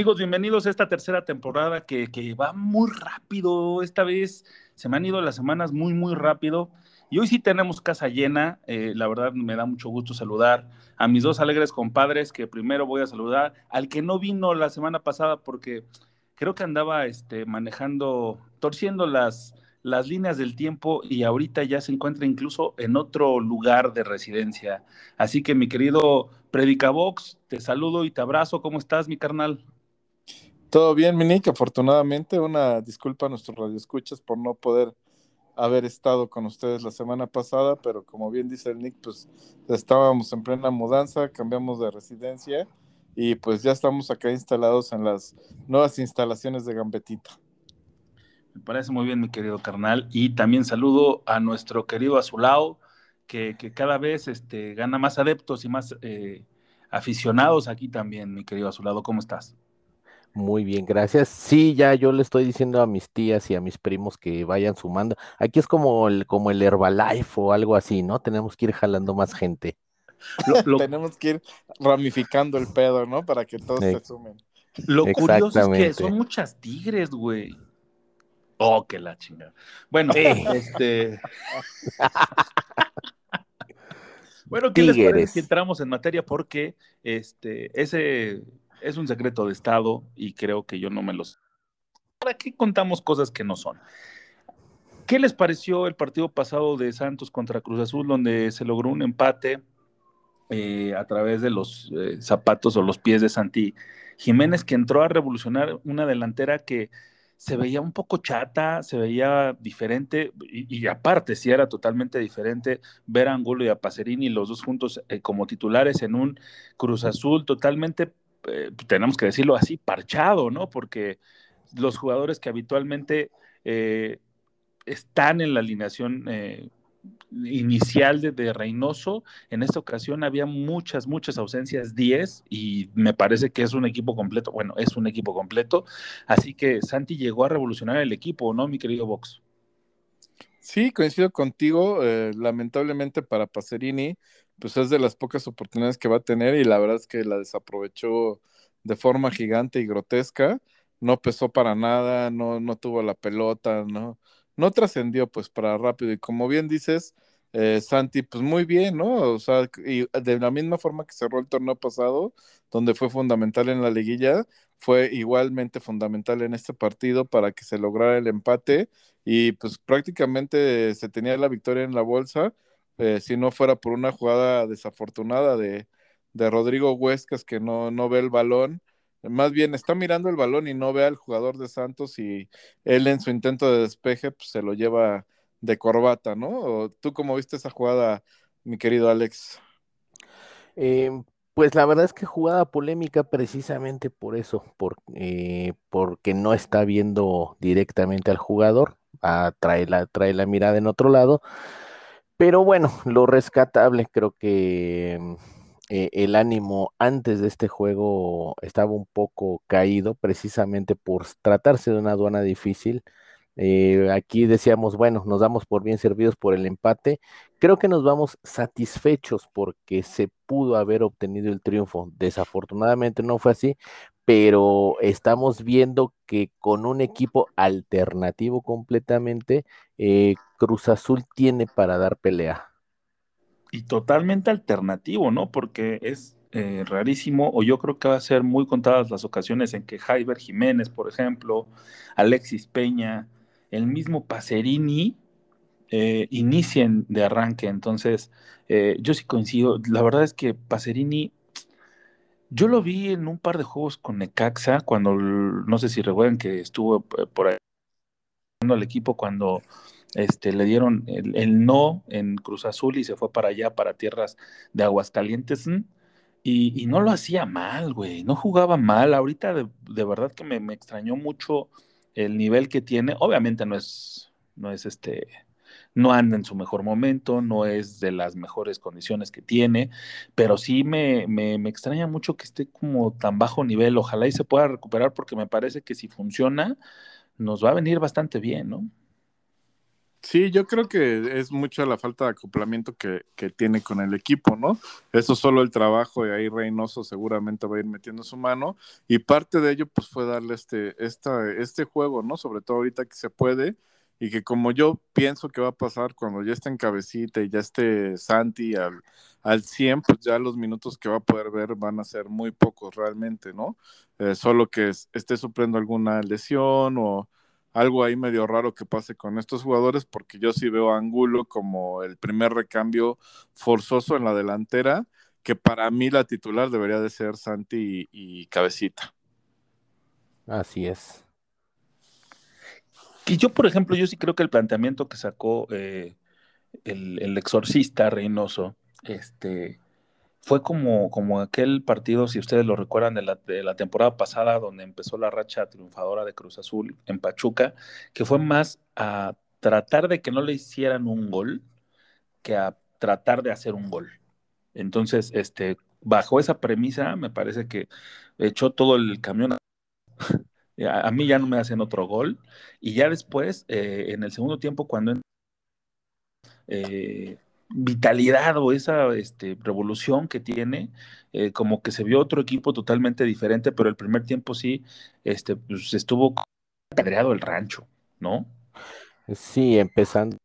Amigos, bienvenidos a esta tercera temporada que, va muy rápido. Esta vez se me han ido las semanas muy, muy rápido. Y hoy sí tenemos casa llena. Eh, la verdad me da mucho gusto saludar a mis dos alegres compadres, que primero voy a saludar al que no vino la semana pasada porque creo que andaba este, manejando, torciendo las, las líneas del tiempo y ahorita ya se encuentra incluso en otro lugar de residencia. Así que mi querido Predicabox, te saludo y te abrazo. ¿Cómo estás, mi carnal? Todo bien, Minique. Afortunadamente, una disculpa a nuestros radioescuchas por no poder haber estado con ustedes la semana pasada, pero como bien dice el Nick, pues estábamos en plena mudanza, cambiamos de residencia y pues ya estamos acá instalados en las nuevas instalaciones de Gambetita. Me parece muy bien, mi querido carnal. Y también saludo a nuestro querido Azulao, que, que cada vez este, gana más adeptos y más eh, aficionados aquí también, mi querido Azulado. ¿Cómo estás? Muy bien, gracias. Sí, ya yo le estoy diciendo a mis tías y a mis primos que vayan sumando. Aquí es como el, como el Herbalife o algo así, ¿no? Tenemos que ir jalando más gente. Tenemos que ir ramificando el pedo, ¿no? Para que todos se sumen. Lo curioso es que son muchas tigres, güey. Oh, que la chingada. Bueno, este. bueno, ¿qué les parece si entramos en materia? Porque este, ese es un secreto de Estado y creo que yo no me los. ¿Para qué contamos cosas que no son? ¿Qué les pareció el partido pasado de Santos contra Cruz Azul, donde se logró un empate eh, a través de los eh, zapatos o los pies de Santi Jiménez, que entró a revolucionar una delantera que se veía un poco chata, se veía diferente, y, aparte, sí era totalmente diferente ver a Angulo y a Pacerini, los dos juntos eh, como titulares en un Cruz Azul totalmente, eh, tenemos que decirlo así, parchado, ¿no? Porque los jugadores que habitualmente eh, están en la alineación inicial de, Reynoso. En esta ocasión había muchas, muchas ausencias, 10, y me parece que es un equipo completo. Bueno, es un equipo completo. Así que Santi llegó a revolucionar el equipo, ¿no, mi querido Vox? Sí, coincido contigo. Eh, lamentablemente para Pacerini, pues es de las pocas oportunidades que va a tener y la verdad es que la desaprovechó de forma gigante y grotesca. No pesó para nada, no, no tuvo la pelota, no, no trascendió pues para rápido y como bien dices, eh, Santi, pues muy bien, ¿no? O sea, y de la misma forma que cerró el torneo pasado, donde fue fundamental en la liguilla, fue igualmente fundamental en este partido para que se lograra el empate y pues prácticamente se tenía la victoria en la bolsa, eh, si no fuera por una jugada desafortunada de, de Rodrigo Huescas que no, no ve el balón más bien está mirando el balón y no ve al jugador de Santos y él en su intento de despeje pues, se lo lleva de corbata, ¿no? ¿Tú cómo viste esa jugada, mi querido Alex? Em, pues la verdad es que jugada polémica precisamente por eso, por, eh, porque no está viendo directamente al jugador, ah, trae, la, trae la mirada en otro lado, pero bueno, lo rescatable creo que em, eh, el ánimo antes de este juego estaba un poco caído, precisamente por tratarse de una aduana difícil. Eh, aquí decíamos, bueno, nos damos por bien servidos por el empate. Creo que nos vamos satisfechos porque se pudo haber obtenido el triunfo. Desafortunadamente no fue así, pero estamos viendo que con un equipo alternativo completamente, eh, Cruz Azul tiene para dar pelea y totalmente alternativo, ¿no? Porque es eh, rarísimo, o yo creo que va a ser muy contadas las ocasiones en que Jaiber Jiménez, por ejemplo, Alexis Peña, el mismo Pacerini, eh, inicien de arranque. Entonces, eh, yo sí coincido. La verdad es que Pacerini, yo lo vi en un par de juegos con Necaxa, cuando, no sé si recuerdan que estuvo por ahí al equipo cuando este, le dieron el, no en Cruz Azul y se fue para allá, para tierras de Aguascalientes. Y, y no lo hacía mal, güey, no jugaba mal. Ahorita de, verdad que me, extrañó mucho el nivel que tiene. Obviamente no es, no es este, no anda en su mejor momento, no es de las mejores condiciones que tiene, pero sí me, me, me, extraña mucho que esté como tan bajo nivel. Ojalá y se pueda recuperar porque me parece que si funciona, nos va a venir bastante bien, ¿no? Sí, yo creo que es mucha la falta de acoplamiento que, tiene con el equipo, ¿no? Eso solo el trabajo y ahí Reynoso seguramente va a ir metiendo su mano y parte de ello pues fue darle este, esta, este juego, ¿no? Sobre todo ahorita que se puede y que como yo pienso que va a pasar cuando ya esté en cabecita y ya esté Santi al, al 100, pues ya los minutos que va a poder ver van a ser muy pocos realmente, ¿no? Eh, solo que esté sufriendo alguna lesión o algo ahí medio raro que pase con estos jugadores, porque yo sí veo a Angulo como el primer recambio forzoso en la delantera, que para mí la titular debería de ser Santi y, Cabecita. Así es. Y yo, por ejemplo, yo sí creo que el planteamiento que sacó eh, el, el, exorcista Reynoso, este, fue como, como aquel partido, si ustedes lo recuerdan, de la, de la, temporada pasada, donde empezó la racha triunfadora de Cruz Azul en Pachuca, que fue más a tratar de que no le hicieran un gol que a tratar de hacer un gol. Entonces, este, bajo esa premisa, me parece que echó todo el camión. A, mí ya no me hacen otro gol. Y ya después, eh, en el segundo tiempo, cuando eh, vitalidad o esa este, revolución que tiene, eh, como que se vio otro equipo totalmente diferente, pero el primer tiempo sí este, pues, estuvo apedreado el rancho, ¿no? Sí, empezando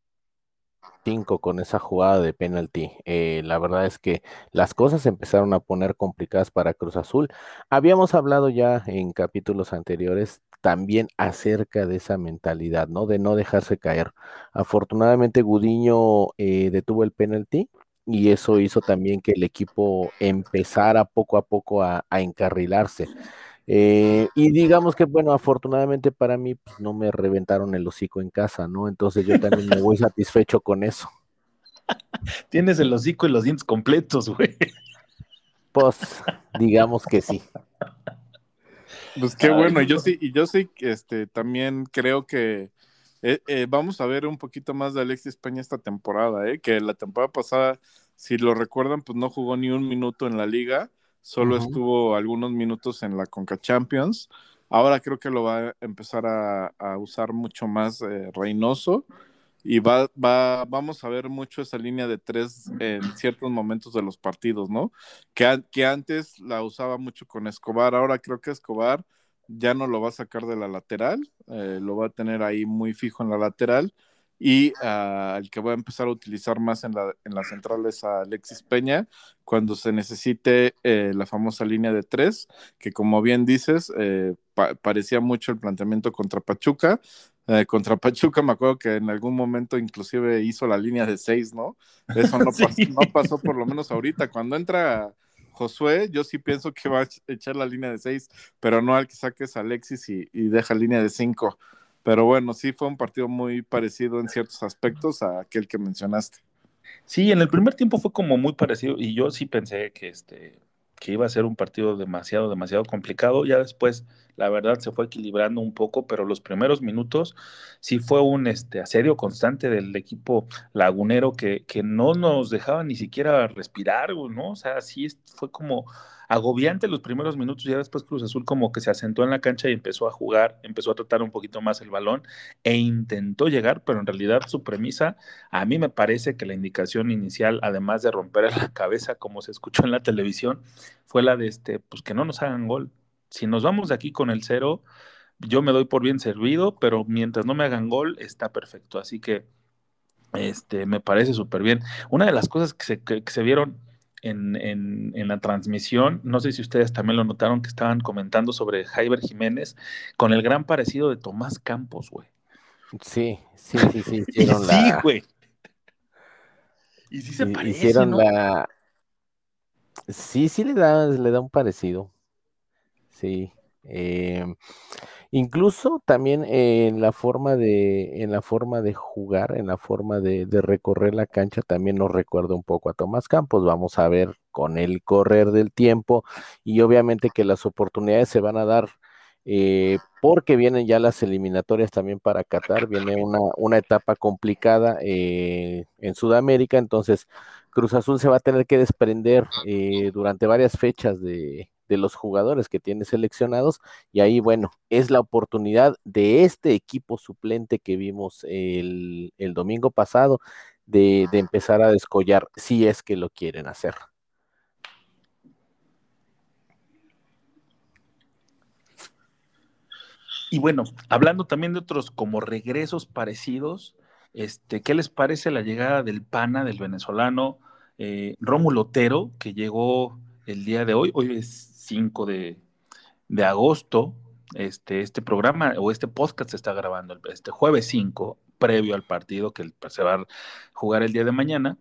con esa jugada de penalti. Eh, la verdad es que las cosas empezaron a poner complicadas para Cruz Azul. Habíamos hablado ya en capítulos anteriores también acerca de esa mentalidad, ¿no? De no dejarse caer. Afortunadamente Gudiño eh, detuvo el penalti y eso hizo también que el equipo empezara poco a poco a, encarrilarse. Eh, y digamos que, bueno, afortunadamente para mí pues, no me reventaron el hocico en casa, ¿no? Entonces yo también me voy satisfecho con eso. Tienes el hocico y los dientes completos, güey. Pues digamos que sí. Pues qué bueno, yo sí, y yo sí, este, también creo que eh, eh, vamos a ver un poquito más de Alexis Peña esta temporada, ¿eh? que la temporada pasada, si lo recuerdan, pues no jugó ni un minuto en la liga, solo estuvo algunos minutos en la Conca Champions. Ahora creo que lo va a empezar a, a usar mucho más eh, Reynoso y va, va, vamos a ver mucho esa línea de tres en ciertos momentos de los partidos, ¿no? Que, que antes la usaba mucho con Escobar, ahora creo que Escobar ya no lo va a sacar de la lateral, eh, lo va a tener ahí muy fijo en la lateral y uh, el que va a empezar a utilizar más en la, en la central es a Alexis Peña cuando se necesite eh, la famosa línea de tres, que como bien dices, eh, parecía mucho el planteamiento contra Pachuca, eh, contra Pachuca me acuerdo que en algún momento inclusive hizo la línea de seis, ¿no? Eso no, pasó, no pasó por lo menos ahorita. Cuando entra Josué, yo sí pienso que va a echar la línea de seis, pero no al que saques a Alexis y, y deja línea de cinco. Pero bueno, sí fue un partido muy parecido en ciertos aspectos a aquel que mencionaste. Sí, en el primer tiempo fue como muy parecido y yo sí pensé que este que iba a ser un partido demasiado, demasiado complicado. Ya después, la verdad, se fue equilibrando un poco, pero los primeros minutos sí fue un este, asedio constante del equipo lagunero que, que no nos dejaba ni siquiera respirar, ¿no? O sea, sí fue como agobiante los primeros minutos, ya después Cruz Azul como que se asentó en la cancha y empezó a jugar, empezó a tratar un poquito más el balón e intentó llegar, pero en realidad su premisa, a mí me parece que la indicación inicial, además de romper la cabeza como se escuchó en la televisión, fue la de este, pues que no nos hagan gol. Si nos vamos de aquí con el cero, yo me doy por bien servido, pero mientras no me hagan gol, está perfecto. Así que este, me parece súper bien. Una de las cosas que se, que se vieron en, la transmisión, no sé si ustedes también lo notaron que estaban comentando sobre Jaiber Jiménez con el gran parecido de Tomás Campos, güey. Sí, sí, sí, sí, hicieron la... Sí, güey. Y sí se parece, Hicieron la... Sí, sí le da, le da un parecido. Sí. Eh, Incluso también en la forma de, en la forma de jugar, en la forma de, recorrer la cancha, también nos recuerda un poco a Tomás Campos. Vamos a ver con el correr del tiempo y obviamente que las oportunidades se van a dar eh, porque vienen ya las eliminatorias también para Qatar, viene una, una etapa complicada eh, en Sudamérica, entonces Cruz Azul se va a tener que desprender eh, durante varias fechas de, de los jugadores que tiene seleccionados y ahí, bueno, es la oportunidad de este equipo suplente que vimos el, el domingo pasado de, de empezar a descollar si es que lo quieren hacer. Y bueno, hablando también de otros como regresos parecidos, este, ¿qué les parece la llegada del pana, del venezolano eh, Rómulo Otero, que llegó el día de hoy? Hoy es 5 de, agosto. Este, este programa o este podcast se está grabando este jueves 5, previo al partido que se va a jugar el día de mañana.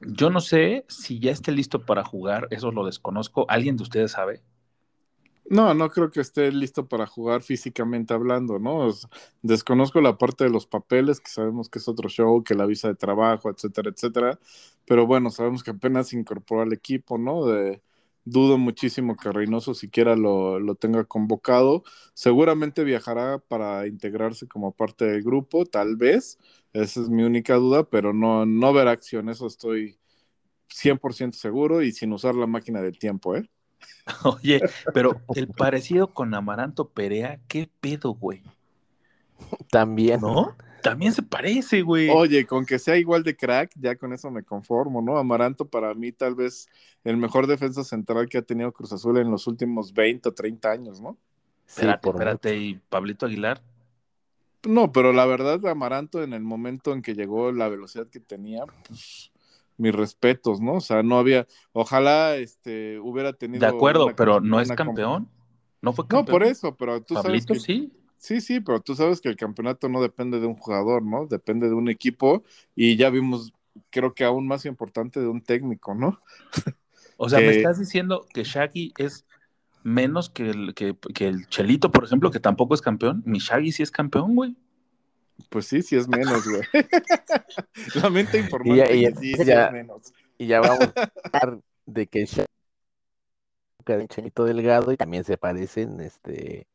Yo no sé si ya esté listo para jugar, eso lo desconozco. ¿Alguien de ustedes sabe? No, no creo que esté listo para jugar físicamente hablando, ¿no? desconozco la parte de los papeles, que sabemos que es otro show, que la visa de trabajo, etcétera, etcétera. Pero bueno, sabemos que apenas incorporó al equipo, ¿no? De, dudo muchísimo que Reynoso siquiera lo, lo, tenga convocado. Seguramente viajará para integrarse como parte del grupo, tal vez. Esa es mi única duda, pero no, no verá acción, eso estoy 100% seguro y sin usar la máquina del tiempo, ¿eh? Oye, pero el parecido con Amaranto Perea, ¿qué pedo, güey? También. ¿No? También se parece, güey. Oye, con que sea igual de crack, ya con eso me conformo, ¿no? Amaranto para mí tal vez el mejor defensa central que ha tenido Cruz Azul en los últimos 20 o 30 años, ¿no? Sí, espérate, espérate, ¿y Pablito Aguilar? No, pero la verdad, Amaranto en el momento en que llegó la velocidad que tenía, pues mis respetos, ¿no? O sea, no había, ojalá este hubiera tenido. De acuerdo, pero no es campeón. No fue campeón. No, por eso, pero tú sabes. Que, sí. Sí, sí, pero tú sabes que el campeonato no depende de un jugador, ¿no? Depende de un equipo y ya vimos, creo que aún más importante, de un técnico, ¿no? O sea, me estás diciendo que Shaggy es menos que el, que, que el Chelito, por ejemplo, que tampoco es campeón. Mi Shaggy sí es campeón, güey. Pues sí, sí es menos, güey. Lamento informar y ya, sí, sí es menos. Y ya vamos a hablar de que el Chelito Delgado y también se parecen, este,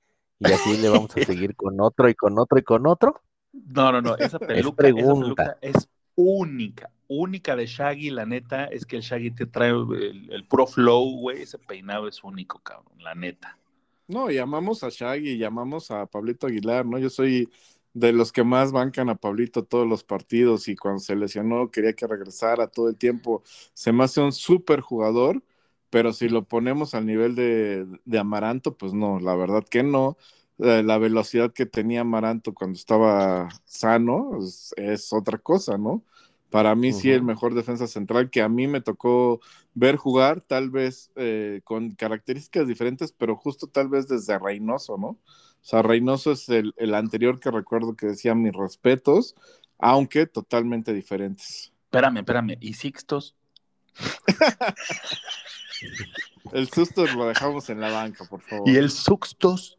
y así le vamos a seguir con otro y con otro y con otro. No, no, no, esa peluca, es, esa peluca es única, única de Shaggy, la neta, es que el Shaggy te trae el, el puro flow, güey, ese peinado es único, cabrón, la neta. No, llamamos a Shaggy, llamamos a Pablito Aguilar, ¿no? Yo soy de los que más bancan a Pablito todos los partidos y cuando se lesionó quería que regresara todo el tiempo. Se me hace un súper jugador, pero si lo ponemos al nivel de, Amaranto, pues no, la verdad que no. Eh, la velocidad que tenía Amaranto cuando estaba sano es, otra cosa, ¿no? Para mí sí el mejor defensa central que a mí me tocó ver jugar, tal vez eh, con características diferentes, pero justo tal vez desde Reynoso, ¿no? O sea, Reynoso es el, anterior que recuerdo que decía mis respetos, aunque totalmente diferentes. Espérame, espérame. ¿Y Sixtos? el susto lo dejamos en la banca, por favor. ¿Y el Suxtos?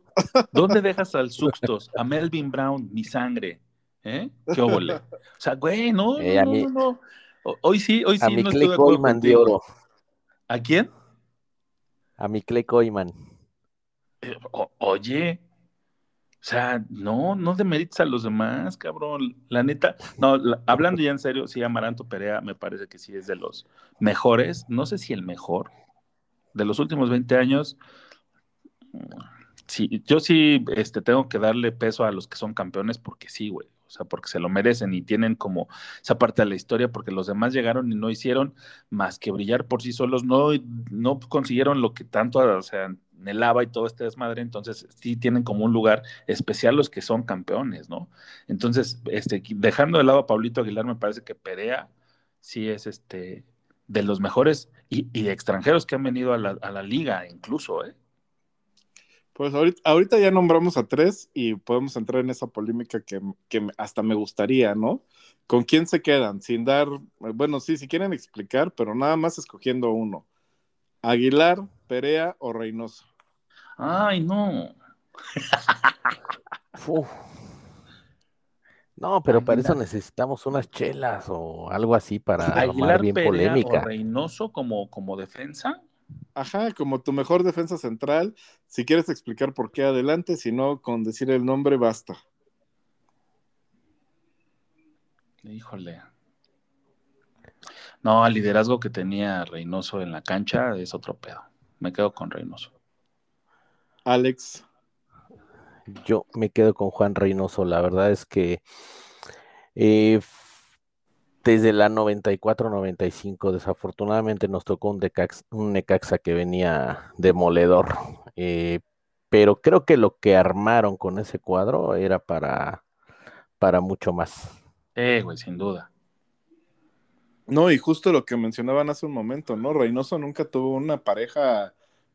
¿Dónde dejas al Suxtos? A Melvin Brown, mi sangre. ¿Eh? ¿Qué óvole? O sea, güey, no, eh, no, no, Hoy sí, hoy sí a mi no estoy de oro. ¿A quién? A mi Clay Coyman. Eh, oye, o sea, no, no demerites a los demás, cabrón. La neta, no, hablando ya en serio, sí, Amaranto Perea me parece que sí es de los mejores. No sé si el mejor. De los últimos 20 años, sí, yo sí este, tengo que darle peso a los que son campeones porque sí, güey. O sea, porque se lo merecen y tienen como esa parte de la historia, porque los demás llegaron y no hicieron más que brillar por sí solos, no, no consiguieron lo que tanto, o sea, Nelava y todo este desmadre, entonces sí tienen como un lugar especial los que son campeones, ¿no? Entonces, este, dejando de lado a Pablito Aguilar, me parece que Perea sí es este de los mejores y, de extranjeros que han venido a la, liga, incluso, ¿eh? Pues ahorita, ya nombramos a tres y podemos entrar en esa polémica que, que, hasta me gustaría, ¿no? ¿Con quién se quedan? Sin dar, bueno, sí, si quieren explicar, pero nada más escogiendo uno. Aguilar, Perea o Reynoso. Ay, no. No, pero para eso necesitamos unas chelas o algo así para armar bien polémica. O Reynoso como, como defensa. Ajá, como tu mejor defensa central. Si quieres explicar por qué adelante, si no, con decir el nombre basta. Híjole. No, el liderazgo que tenía Reynoso en la cancha es otro pedo me quedo con Reynoso. Alex. Yo me quedo con Juan Reynoso. La verdad es que eh, desde la 94-95, desafortunadamente nos tocó un, un, Necaxa que venía demoledor. Eh, pero creo que lo que armaron con ese cuadro era para, para mucho más. Eh, güey, sin duda. No, y justo lo que mencionaban hace un momento, ¿no? Reynoso nunca tuvo una pareja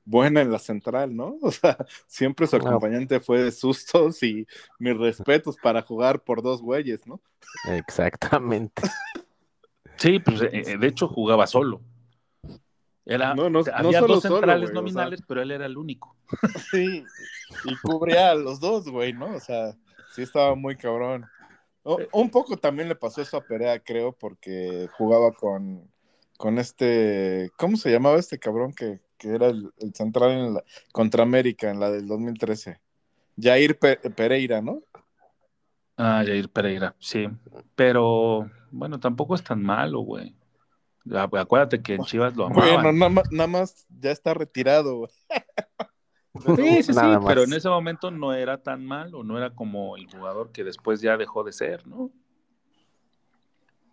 buena en la central, ¿no? O sea, siempre su acompañante fue de sustos y mis respetos para jugar por dos güeyes, ¿no? Exactamente. Sí, pues eh, eh, de hecho jugaba solo. Era, no, no, había dos centrales nominales, pero él era el único. Sí, y cubría a los dos, güey, ¿no? O sea, sí estaba muy cabrón. Eh, un poco también le pasó eso a Perea, creo, porque jugaba con, con este, ¿cómo se llamaba este cabrón que, que era el, central en la, contra América en la del 2013. Jair Pereira, ¿no? Ah, Jair Pereira, sí. Pero bueno, tampoco es tan malo, güey. Acuérdate que en Chivas lo amaban. Bueno, nada más, ya está retirado, güey. Sí, sí, sí, pero en ese momento no era tan malo, no era como el jugador que después ya dejó de ser, ¿no?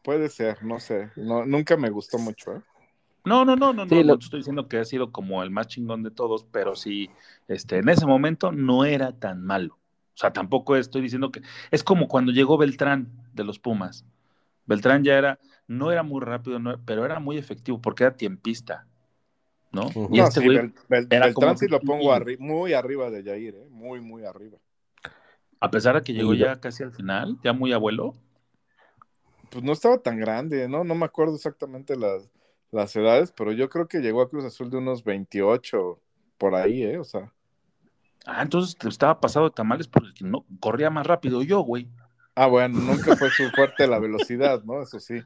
Puede ser, no sé. No, nunca me gustó mucho, ¿eh? No, no, no, no, no, no estoy diciendo que ha sido como el más chingón de todos, pero sí, este, en ese momento no era tan malo. O sea, tampoco estoy diciendo que es como cuando llegó Beltrán de los Pumas. Beltrán ya era, no era muy rápido, pero era muy efectivo porque era tiempista, ¿no? Y este güey Beltrán sí lo pongo muy arriba de Jair, ¿eh? muy, muy arriba. A pesar de que llegó ya casi al final, ya muy abuelo. Pues no estaba tan grande, ¿no? No me acuerdo exactamente las, las edades, pero yo creo que llegó a Cruz Azul de unos 28 por ahí, ¿eh? O sea. Ah, entonces te estaba pasado de tamales porque no corría más rápido yo, güey. Ah, bueno, nunca fue su fuerte la velocidad, ¿no? Eso sí.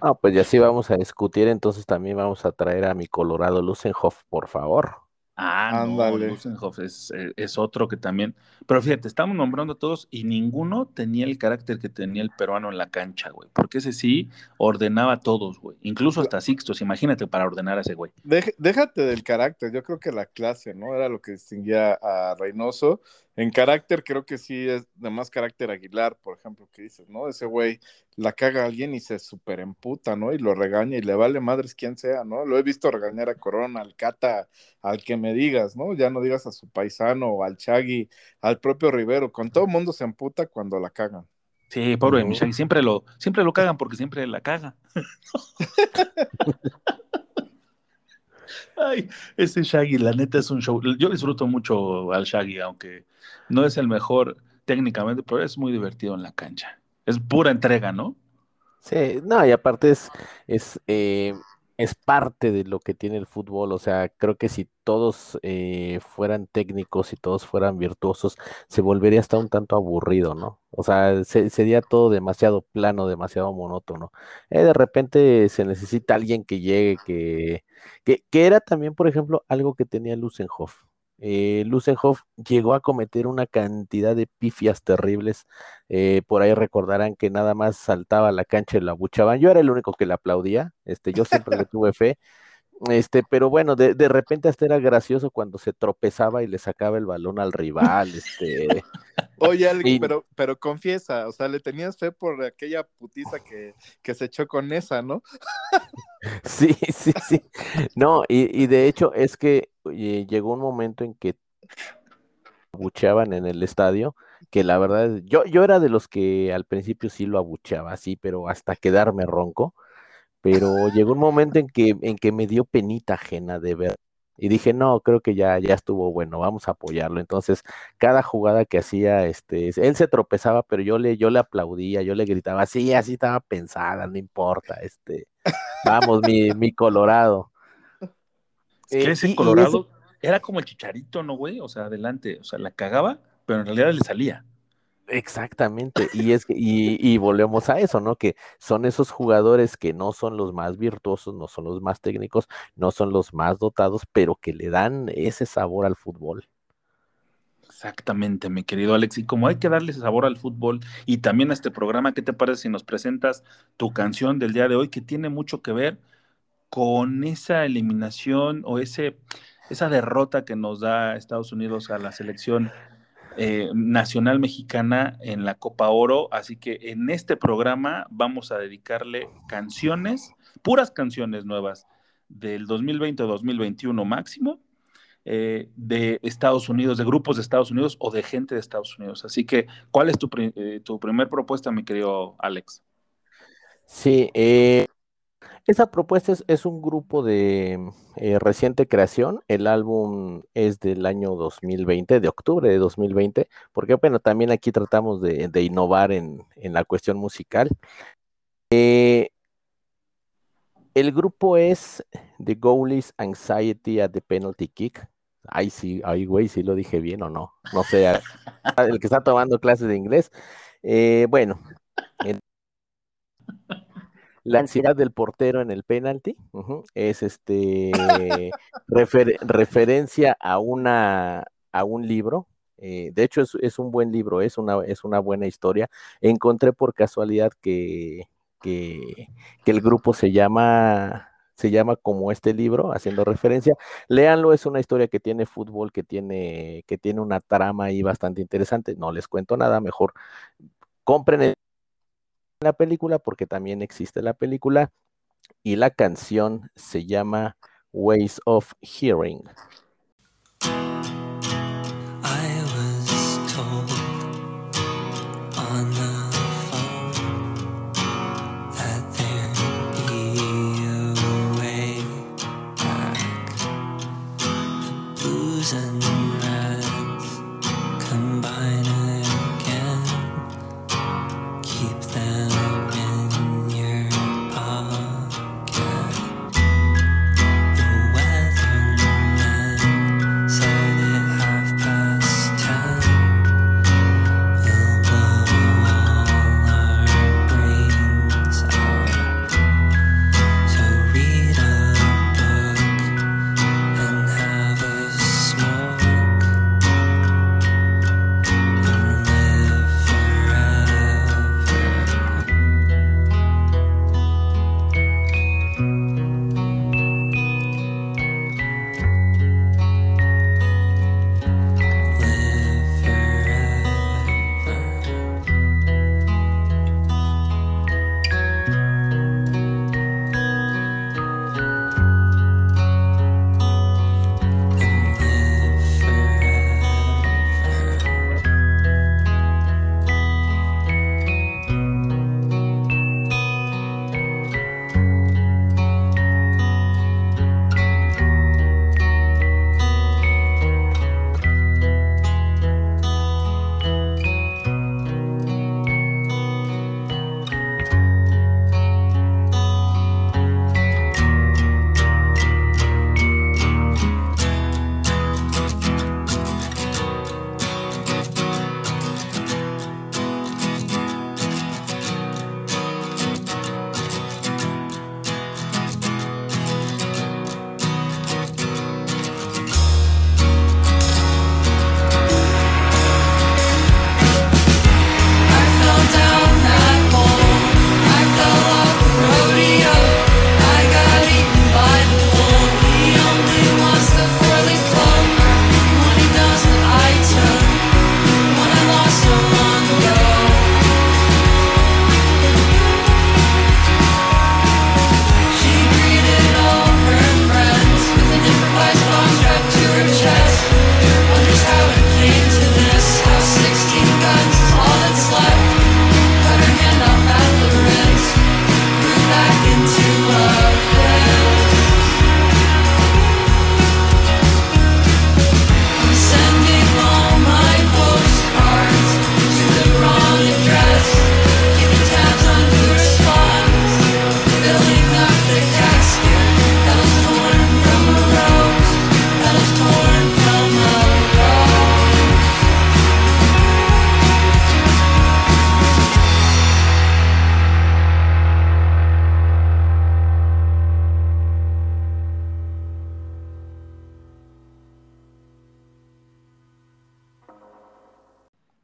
Ah, pues ya sí vamos a discutir, entonces también vamos a traer a mi Colorado Lucenhoff, por favor. Ah, no, Lusenhoff es, eh, es, otro que también. Pero fíjate, estamos nombrando a todos y ninguno tenía el carácter que tenía el peruano en la cancha, güey. Porque ese sí ordenaba a todos, güey. Incluso hasta Sixtos, imagínate para ordenar a ese güey. déjate del carácter, yo creo que la clase, ¿no? Era lo que distinguía a Reynoso. En carácter, creo que sí es de más carácter Aguilar, por ejemplo, que dices, ¿no? Ese güey la caga a alguien y se super emputa, ¿no? Y lo regaña y le vale madres quien sea, ¿no? Lo he visto regañar a Corona, al Cata, al que me digas, ¿no? Ya no digas a su paisano o al Chagui, al propio Rivero. Con todo el mundo se emputa cuando la cagan. Sí, pobre mi siempre lo, siempre lo cagan porque siempre la caga. Ay, ese Shaggy, la neta es un show. Yo disfruto mucho al Shaggy, aunque no es el mejor técnicamente, pero es muy divertido en la cancha. Es pura entrega, ¿no? Sí, no, y aparte es, es, eh, es parte de lo que tiene el fútbol. O sea, creo que si todos eh, fueran técnicos y todos fueran virtuosos, se volvería hasta un tanto aburrido, ¿no? O sea, sería todo demasiado plano, demasiado monótono. Eh, de repente se necesita alguien que llegue, que, que, que era también, por ejemplo, algo que tenía Lusenhoff eh, Lusenhoff llegó a cometer una cantidad de pifias terribles. Eh, por ahí recordarán que nada más saltaba a la cancha y la abuchaban. Yo era el único que le aplaudía. Este, yo siempre le tuve fe. Este, pero bueno, de, de, repente hasta era gracioso cuando se tropezaba y le sacaba el balón al rival. Este. Oye, pero, pero confiesa, o sea, le tenías fe por aquella putiza que, que se echó con esa, ¿no? sí, sí, sí. No, y, y de hecho es que llegó un momento en que abucheaban en el estadio, que la verdad, yo, yo era de los que al principio sí lo abucheaba, sí, pero hasta quedarme ronco, pero llegó un momento en que, en que me dio penita ajena de ver. Y dije, no, creo que ya, ya estuvo bueno, vamos a apoyarlo. Entonces, cada jugada que hacía, este, él se tropezaba, pero yo le, yo le aplaudía, yo le gritaba, sí, así estaba pensada, no importa, este, vamos, mi, mi Colorado. Es que eh, ese Colorado era como el chicharito, ¿no, güey? O sea, adelante, o sea, la cagaba, pero en realidad le salía. Exactamente, y es que, y, y, volvemos a eso, ¿no? Que son esos jugadores que no son los más virtuosos, no son los más técnicos, no son los más dotados, pero que le dan ese sabor al fútbol. Exactamente, mi querido Alex. Y como hay que darle ese sabor al fútbol y también a este programa, ¿qué te parece si nos presentas tu canción del día de hoy que tiene mucho que ver con esa eliminación o ese, esa derrota que nos da Estados Unidos a la selección eh, nacional mexicana en la Copa Oro. Así que en este programa vamos a dedicarle canciones, puras canciones nuevas del 2020 o 2021 máximo. Eh, de Estados Unidos, de grupos de Estados Unidos o de gente de Estados Unidos. Así que, ¿cuál es tu, eh, tu propuesta, mi querido Alex? Sí, eh, esa propuesta es, un grupo de eh, reciente creación. El álbum es del año 2020, de octubre de 2020, porque bueno, también aquí tratamos de, innovar en, la cuestión musical. Eh, el grupo es The Goalies Anxiety at the Penalty Kick. Ay, sí, ay, güey, si lo dije bien o no. No sé, el que está tomando clases de inglés. Eh, bueno, la ansiedad del portero en el penalti es este referencia a una a un libro. Eh, de hecho, es, un buen libro, es una, es una buena historia. Encontré por casualidad que, que, el grupo se llama se llama como este libro, haciendo referencia. Léanlo, es una historia que tiene fútbol, que tiene, que tiene una trama ahí bastante interesante. No les cuento nada, mejor compren el la película porque también existe la película y la canción se llama Ways of Hearing.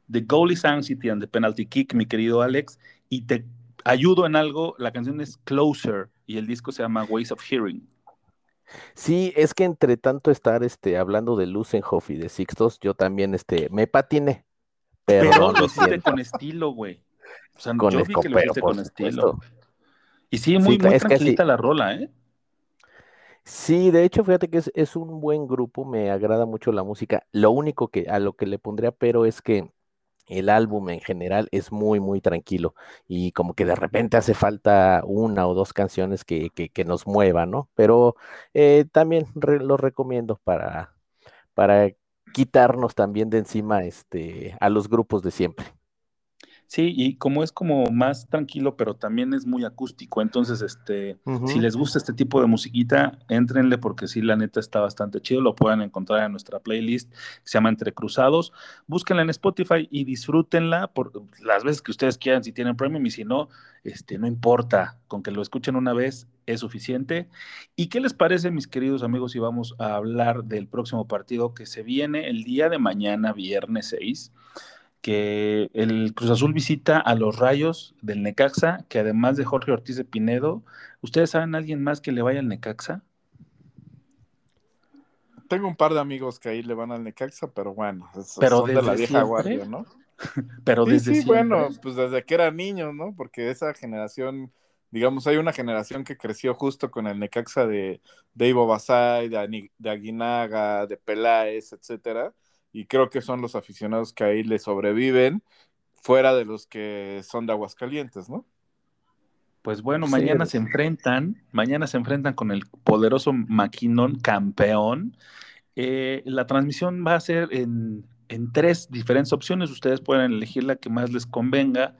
Goalie's and the Penalty Kick, mi querido Alex, y te ayudo en algo, la canción es Closer, y el disco se llama Ways of Hearing. Sí, es que entre tanto estar este, hablando de Lusenhoff y de Sixtos, yo también este, me patiné. Pero, pero lo hiciste con estilo, güey. O sea, yo vi que lo hiciste con estilo. Y sí, muy, muy tranquilita la rola, ¿eh? Sí, de hecho, fíjate que es, es, un buen grupo, me agrada mucho la música. Lo único que a lo que le pondría pero es que el álbum en general es muy, muy tranquilo y como que de repente hace falta una o dos canciones que, que, nos muevan, ¿no? Pero eh, también lo recomiendo para, para quitarnos también de encima este, a los grupos de siempre. Sí, y como es como más tranquilo, pero también es muy acústico, entonces, este, si les gusta este tipo de musiquita, éntrenle porque sí, la neta está bastante chido, lo pueden encontrar en nuestra playlist que se llama Entre Cruzados, búsquenla en Spotify y disfrútenla por las veces que ustedes quieran, si tienen premium y si no, este, no importa, con que lo escuchen una vez es suficiente. ¿Y qué les parece, mis queridos amigos, si vamos a hablar del próximo partido que se viene el día de mañana, viernes 6? Que el Cruz Azul visita a los Rayos del Necaxa, que además de Jorge Ortiz de Pinedo, ¿ustedes saben a alguien más que le vaya al Necaxa? Tengo un par de amigos que ahí le van al Necaxa, pero bueno, pero son de la vieja guardia, ¿no? pero desde sí, bueno, pues desde que era niño, ¿no? Porque esa generación, digamos, hay una generación que creció justo con el Necaxa de, de Ivo Basay, de, de Aguinaga, de Peláez, etcétera y creo que son los aficionados que ahí le sobreviven, fuera de los que son de Aguascalientes, ¿no? Pues bueno, mañana se enfrentan, mañana se enfrentan con el poderoso Maquinón campeón. Eh, la transmisión va a ser en, en tres diferentes opciones, ustedes pueden elegir la que más les convenga.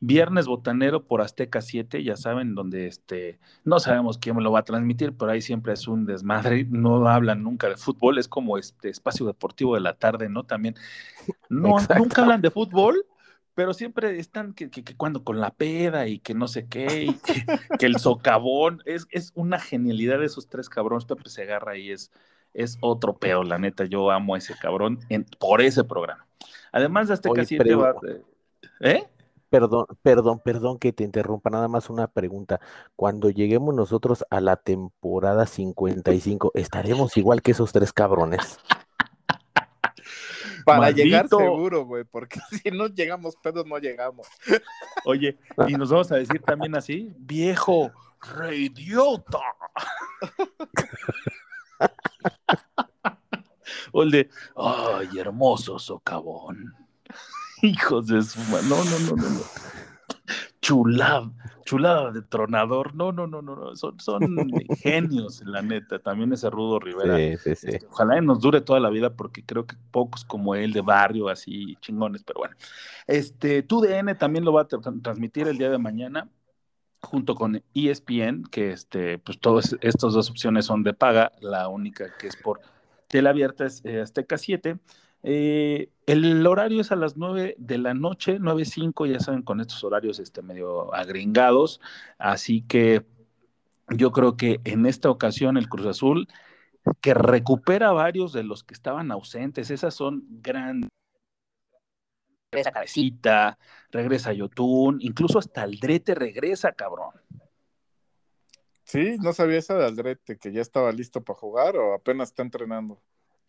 Viernes Botanero por Azteca 7, ya saben, donde este, no sabemos quién me lo va a transmitir, pero ahí siempre es un desmadre, no hablan nunca de fútbol, es como este espacio deportivo de la tarde, ¿no? También, no, nunca hablan de fútbol, pero siempre están que, cuando con la peda y que no sé qué, que, el socavón, es, es una genialidad de esos tres cabrones, Pepe se agarra y es, es otro peor, la neta, yo amo a ese cabrón por ese programa. Además de Azteca 7 va... ¿Eh? Perdón, perdón, perdón que te interrumpa, nada más una pregunta. Cuando lleguemos nosotros a la temporada 55, ¿estaremos igual que esos tres cabrones? Para llegar seguro, güey, porque si no llegamos pedos, no llegamos. Oye, y nos vamos a decir también así, viejo, reidiota. o el de, ay, hermoso socavón. Hijos de su No, no, no, no, no. Chulada, chulada de tronador. No, no, no, no, no. Son, son genios, la neta. También ese Rudo Rivera. Sí, sí, sí. Este, ojalá nos dure toda la vida, porque creo que pocos como él de barrio, así chingones, pero bueno. Este, TUDN también lo va a transmitir el día de mañana junto con ESPN, que este, pues todas estas dos opciones son de paga, la única que es por tele abierta es eh, Azteca 7, eh, el horario es a las 9 de la noche, 9.05, ya saben, con estos horarios este, medio agringados. Así que yo creo que en esta ocasión el Cruz Azul, que recupera varios de los que estaban ausentes, esas son grandes. Regresa Cabecita, regresa Yotun, incluso hasta Aldrete regresa, cabrón. Sí, no sabía esa de Aldrete, que ya estaba listo para jugar o apenas está entrenando.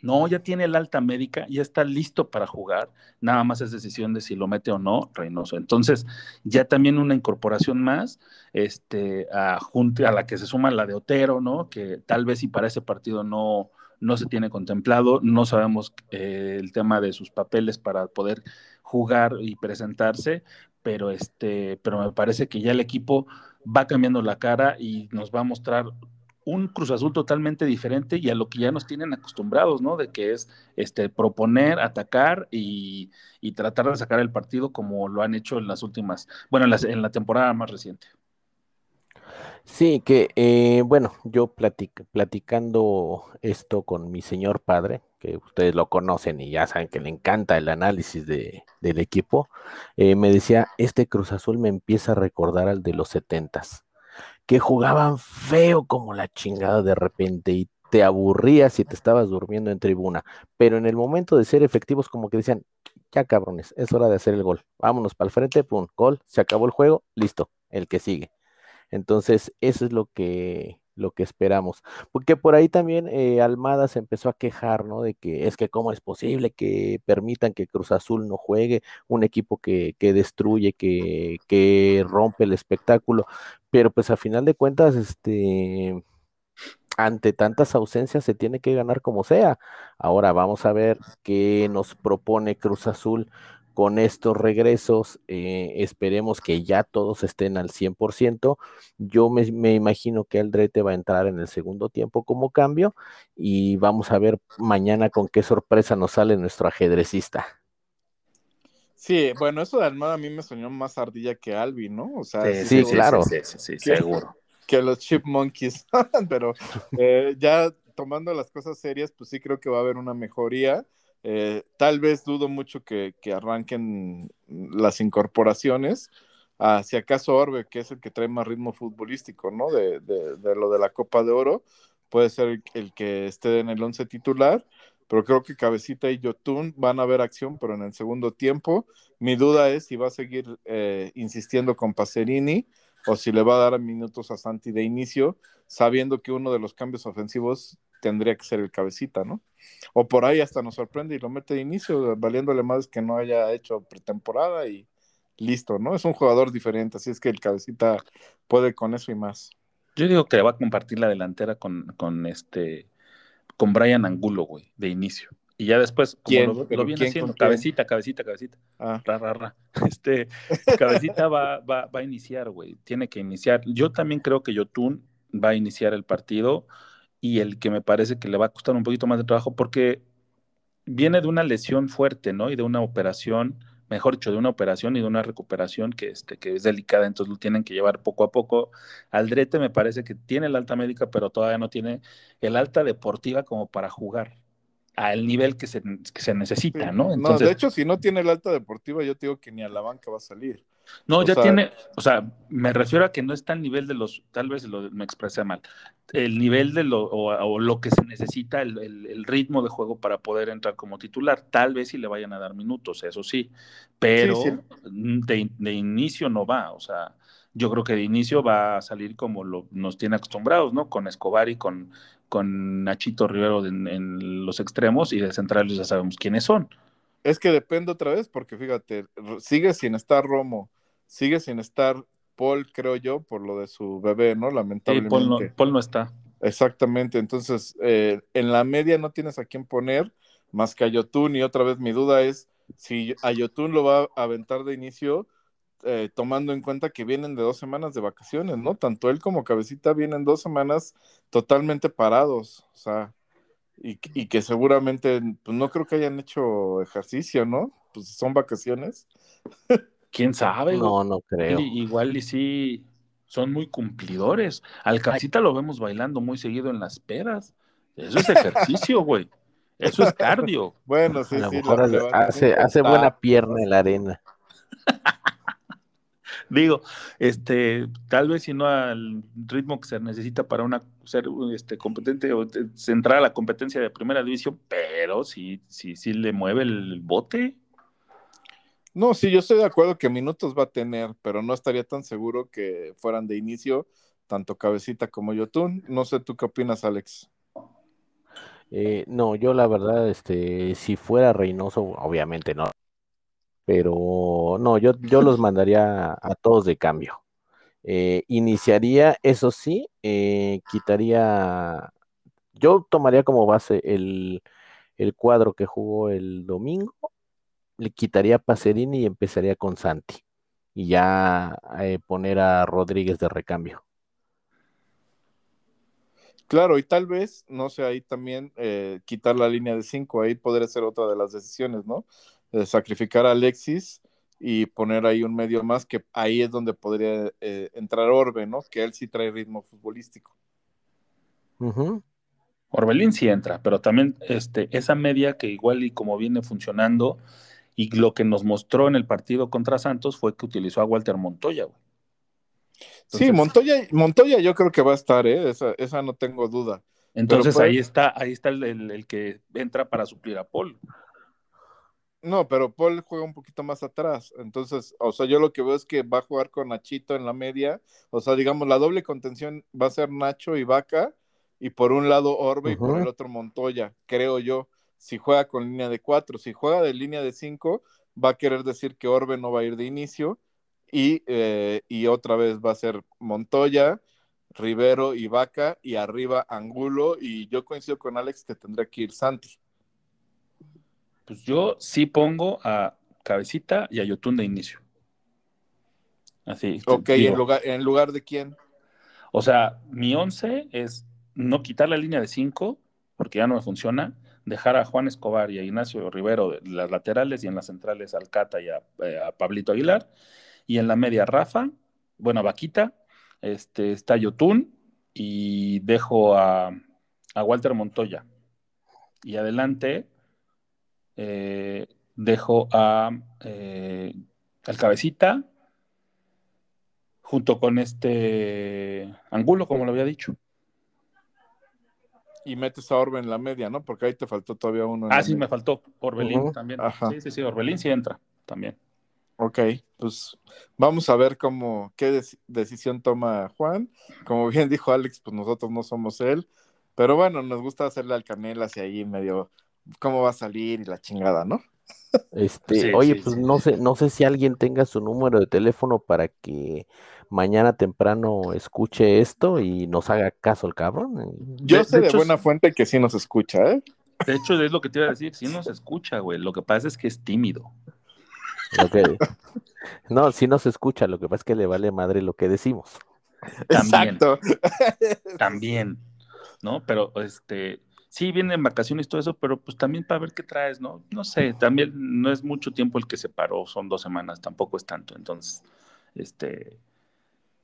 No, ya tiene el alta médica, ya está listo para jugar, nada más es decisión de si lo mete o no Reynoso. Entonces, ya también una incorporación más, este, a, a la que se suma la de Otero, ¿no? Que tal vez si para ese partido no, no se tiene contemplado, no sabemos eh, el tema de sus papeles para poder jugar y presentarse, pero este, pero me parece que ya el equipo va cambiando la cara y nos va a mostrar un Cruz Azul totalmente diferente y a lo que ya nos tienen acostumbrados, ¿no? De que es este proponer, atacar y, tratar de sacar el partido como lo han hecho en las últimas, bueno, en la, temporada más reciente. Sí, que eh, bueno, yo platicando esto con mi señor padre, que ustedes lo conocen y ya saben que le encanta el análisis de, del equipo, eh, me decía, este Cruz Azul me empieza a recordar al de los setentas que jugaban feo como la chingada de repente y te aburrías si te estabas durmiendo en tribuna, pero en el momento de ser efectivos como que decían, ya cabrones, es hora de hacer el gol, vámonos para el frente, pum, gol, se acabó el juego, listo, el que sigue. Entonces, eso es lo que, lo que esperamos. Porque por ahí también eh, Almada se empezó a quejar, ¿no? De que es que cómo es posible que permitan que Cruz Azul no juegue, un equipo que, que destruye, que, que rompe el espectáculo. Pero pues a final de cuentas, este ante tantas ausencias se tiene que ganar como sea. Ahora vamos a ver qué nos propone Cruz Azul con estos regresos. Eh, esperemos que ya todos estén al 100%. Yo me, imagino que Aldrete va a entrar en el segundo tiempo como cambio y vamos a ver mañana con qué sorpresa nos sale nuestro ajedrecista. Sí, bueno, eso de Almada a mí me soñó más ardilla que Albi, ¿no? O sea, sí, claro. Sí, sí, seguro que los Chipmonkeys, pero eh, ya tomando las cosas serias, pues sí creo que va a haber una mejoría. Eh, tal vez dudo mucho que, arranquen las incorporaciones. Ah, si acaso Orbe, que es el que trae más ritmo futbolístico, ¿no? De, lo de la Copa de Oro, puede ser el, que esté en el once titular, pero creo que Cabecita y Yotun van a ver acción, pero en el segundo tiempo. Mi duda es si va a seguir eh, insistiendo con Pacerini o si le va a dar minutos a Santi de inicio, sabiendo que uno de los cambios ofensivos tendría que ser el cabecita, ¿no? O por ahí hasta nos sorprende y lo mete de inicio, valiéndole más que no haya hecho pretemporada y listo, ¿no? Es un jugador diferente, así es que el cabecita puede con eso y más. Yo digo que va a compartir la delantera con, con este con Brian Angulo, güey, de inicio. Y ya después, como lo, viene haciendo, cabecita, cabecita, cabecita. Ah. Ra, Este, cabecita va, va, va a iniciar, güey. Tiene que iniciar. Yo también creo que Yotun va a iniciar el partido y el que me parece que le va a costar un poquito más de trabajo porque viene de una lesión fuerte, ¿no? Y de una operación, mejor dicho, de una operación y de una recuperación que, este, que es delicada, entonces lo tienen que llevar poco a poco. Aldrete me parece que tiene el alta médica, pero todavía no tiene el alta deportiva como para jugar al nivel que se, que se necesita, ¿no? no, de hecho, si no tiene el alta deportiva, yo te digo que ni a la banca va a salir. No, ya tiene, o sea, me refiero a que no está al nivel de los, tal vez lo, me expresé mal, el nivel de lo, o, lo que se necesita, el, el, ritmo de juego para poder entrar como titular. Tal vez si le vayan a dar minutos, eso sí, pero De, de, inicio no va, o sea, yo creo que de inicio va a salir como lo, nos tiene acostumbrados, ¿no? Con Escobar y con, con Nachito Rivero en, los extremos y de centrales ya sabemos quiénes son. Es que depende otra vez, porque fíjate, sigue sin estar Romo, sigue sin estar Paul, creo yo, por lo de su bebé, ¿no? Lamentablemente. Sí, Paul, no, está. Exactamente, entonces eh, en la media no tienes a quién poner más que a Yotun y otra vez mi duda es si a Yotun lo va a aventar de inicio eh, tomando en cuenta que vienen de dos semanas de vacaciones, ¿no? Tanto él como Cabecita vienen dos semanas totalmente parados, o sea, y, que seguramente, pues no creo que hayan hecho ejercicio, ¿no? Pues son vacaciones. ¿Quién sabe? No, no creo. igual y sí, son muy cumplidores. Al Cabecita lo vemos bailando muy seguido en las pedas. Eso es ejercicio, güey. Eso es cardio. Bueno, sí, sí. hace, hace buena pierna en la arena. Digo, este, tal vez si no al ritmo que se necesita para una ser este, competente o centrar a la competencia de primera división, pero sí, sí, sí le mueve el bote. No, sí, yo estoy de acuerdo que minutos va a tener, pero no estaría tan seguro que fueran de inicio tanto Cabecita como Yotun. No sé tú qué opinas, Alex. Eh, no, yo la verdad, este, si fuera Reynoso, obviamente no, pero no, yo, yo los mandaría a todos de cambio. Eh, iniciaría, eso sí, eh, quitaría, yo tomaría como base el, cuadro que jugó el domingo, le quitaría a Pacerini y empezaría con Santi. Y ya eh, poner a Rodríguez de recambio. Claro, y tal vez, no sé, ahí también quitar la línea de cinco, ahí podría ser otra de las decisiones, ¿no? sacrificar a Alexis y poner ahí un medio más, que ahí es donde podría eh, entrar Orbe, ¿no? Que él sí trae ritmo futbolístico. Orbelín sí entra, pero también este, esa media que igual y como viene funcionando, y lo que nos mostró en el partido contra Santos fue que utilizó a Walter Montoya, sí, Montoya, Montoya yo creo que va a estar, ¿eh? esa, esa no tengo duda. Entonces ahí está, ahí está el, el, que entra para suplir a Paul. No, pero Paul juega un poquito más atrás. Entonces, o sea, yo lo que veo es que va a jugar con Nachito en la media. O sea, digamos, la doble contención va a ser Nacho y Vaca. Y por un lado Orbe y por el otro Montoya, creo yo. Si juega con línea de cuatro, si juega de línea de cinco, va a querer decir que Orbe no va a ir de inicio. Y, eh, y otra vez va a ser Montoya, Rivero y Vaca. Y arriba Angulo. Y yo coincido con Alex que tendría que ir Santi. Pues yo sí pongo a Cabecita y a Yotun de inicio. Así. Ok, ¿en lugar, ¿en lugar de quién? O sea, mi once es no quitar la línea de cinco, porque ya no me funciona, dejar a Juan Escobar y a Ignacio Rivero las laterales y en las centrales al Cata y a, eh, Pablito Aguilar, y en la media Rafa, bueno, Vaquita, este, está Yotun y dejo a, a Walter Montoya. Y adelante eh, dejo a eh, al cabecita junto con este Angulo, como lo había dicho. Y metes a Orbe en la media, ¿no? Porque ahí te faltó todavía uno. ah, sí, me faltó. Orbelín también. Sí, sí, sí, Orbelín sí entra también. Ok, pues vamos a ver cómo, qué decisión toma Juan. Como bien dijo Alex, pues nosotros no somos él. Pero bueno, nos gusta hacerle al canel hacia ahí medio cómo va a salir y la chingada, ¿no? Este, oye, pues no sé, no sé si alguien tenga su número de teléfono para que mañana temprano escuche esto y nos haga caso el cabrón. Yo sé de, buena fuente que sí nos escucha, ¿eh? De hecho, es lo que te iba a decir, sí nos escucha, güey. Lo que pasa es que es tímido. No, sí nos escucha, lo que pasa es que le vale madre lo que decimos. También. También. ¿No? Pero este, sí, vienen en vacaciones y todo eso, pero pues también para ver qué traes, ¿no? No sé, también no es mucho tiempo el que se paró, son dos semanas, tampoco es tanto. Entonces, este,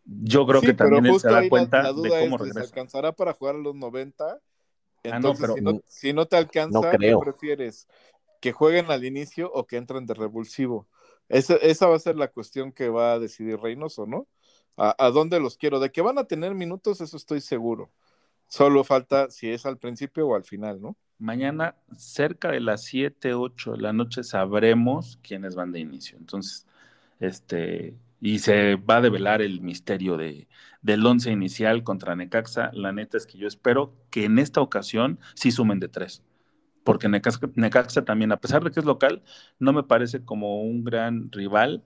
yo creo que también él se da cuenta de cómo regresa. alcanzará para jugar a los 90? Entonces, si, no, te alcanza, ¿qué prefieres? ¿Que jueguen al inicio o que entren de revulsivo? Esa, esa va a ser la cuestión que va a decidir Reynoso, ¿no? ¿A, ¿A dónde los quiero? De que van a tener minutos, eso estoy seguro. Solo falta si es al principio o al final, ¿no? Mañana, cerca de las 7, 8 de la noche, sabremos quiénes van de inicio. Entonces, este, y se va a develar el misterio de, del once inicial contra Necaxa. La neta es que yo espero que en esta ocasión sí sumen de tres. Porque Necaxa, también, a pesar de que es local, no me parece como un gran rival.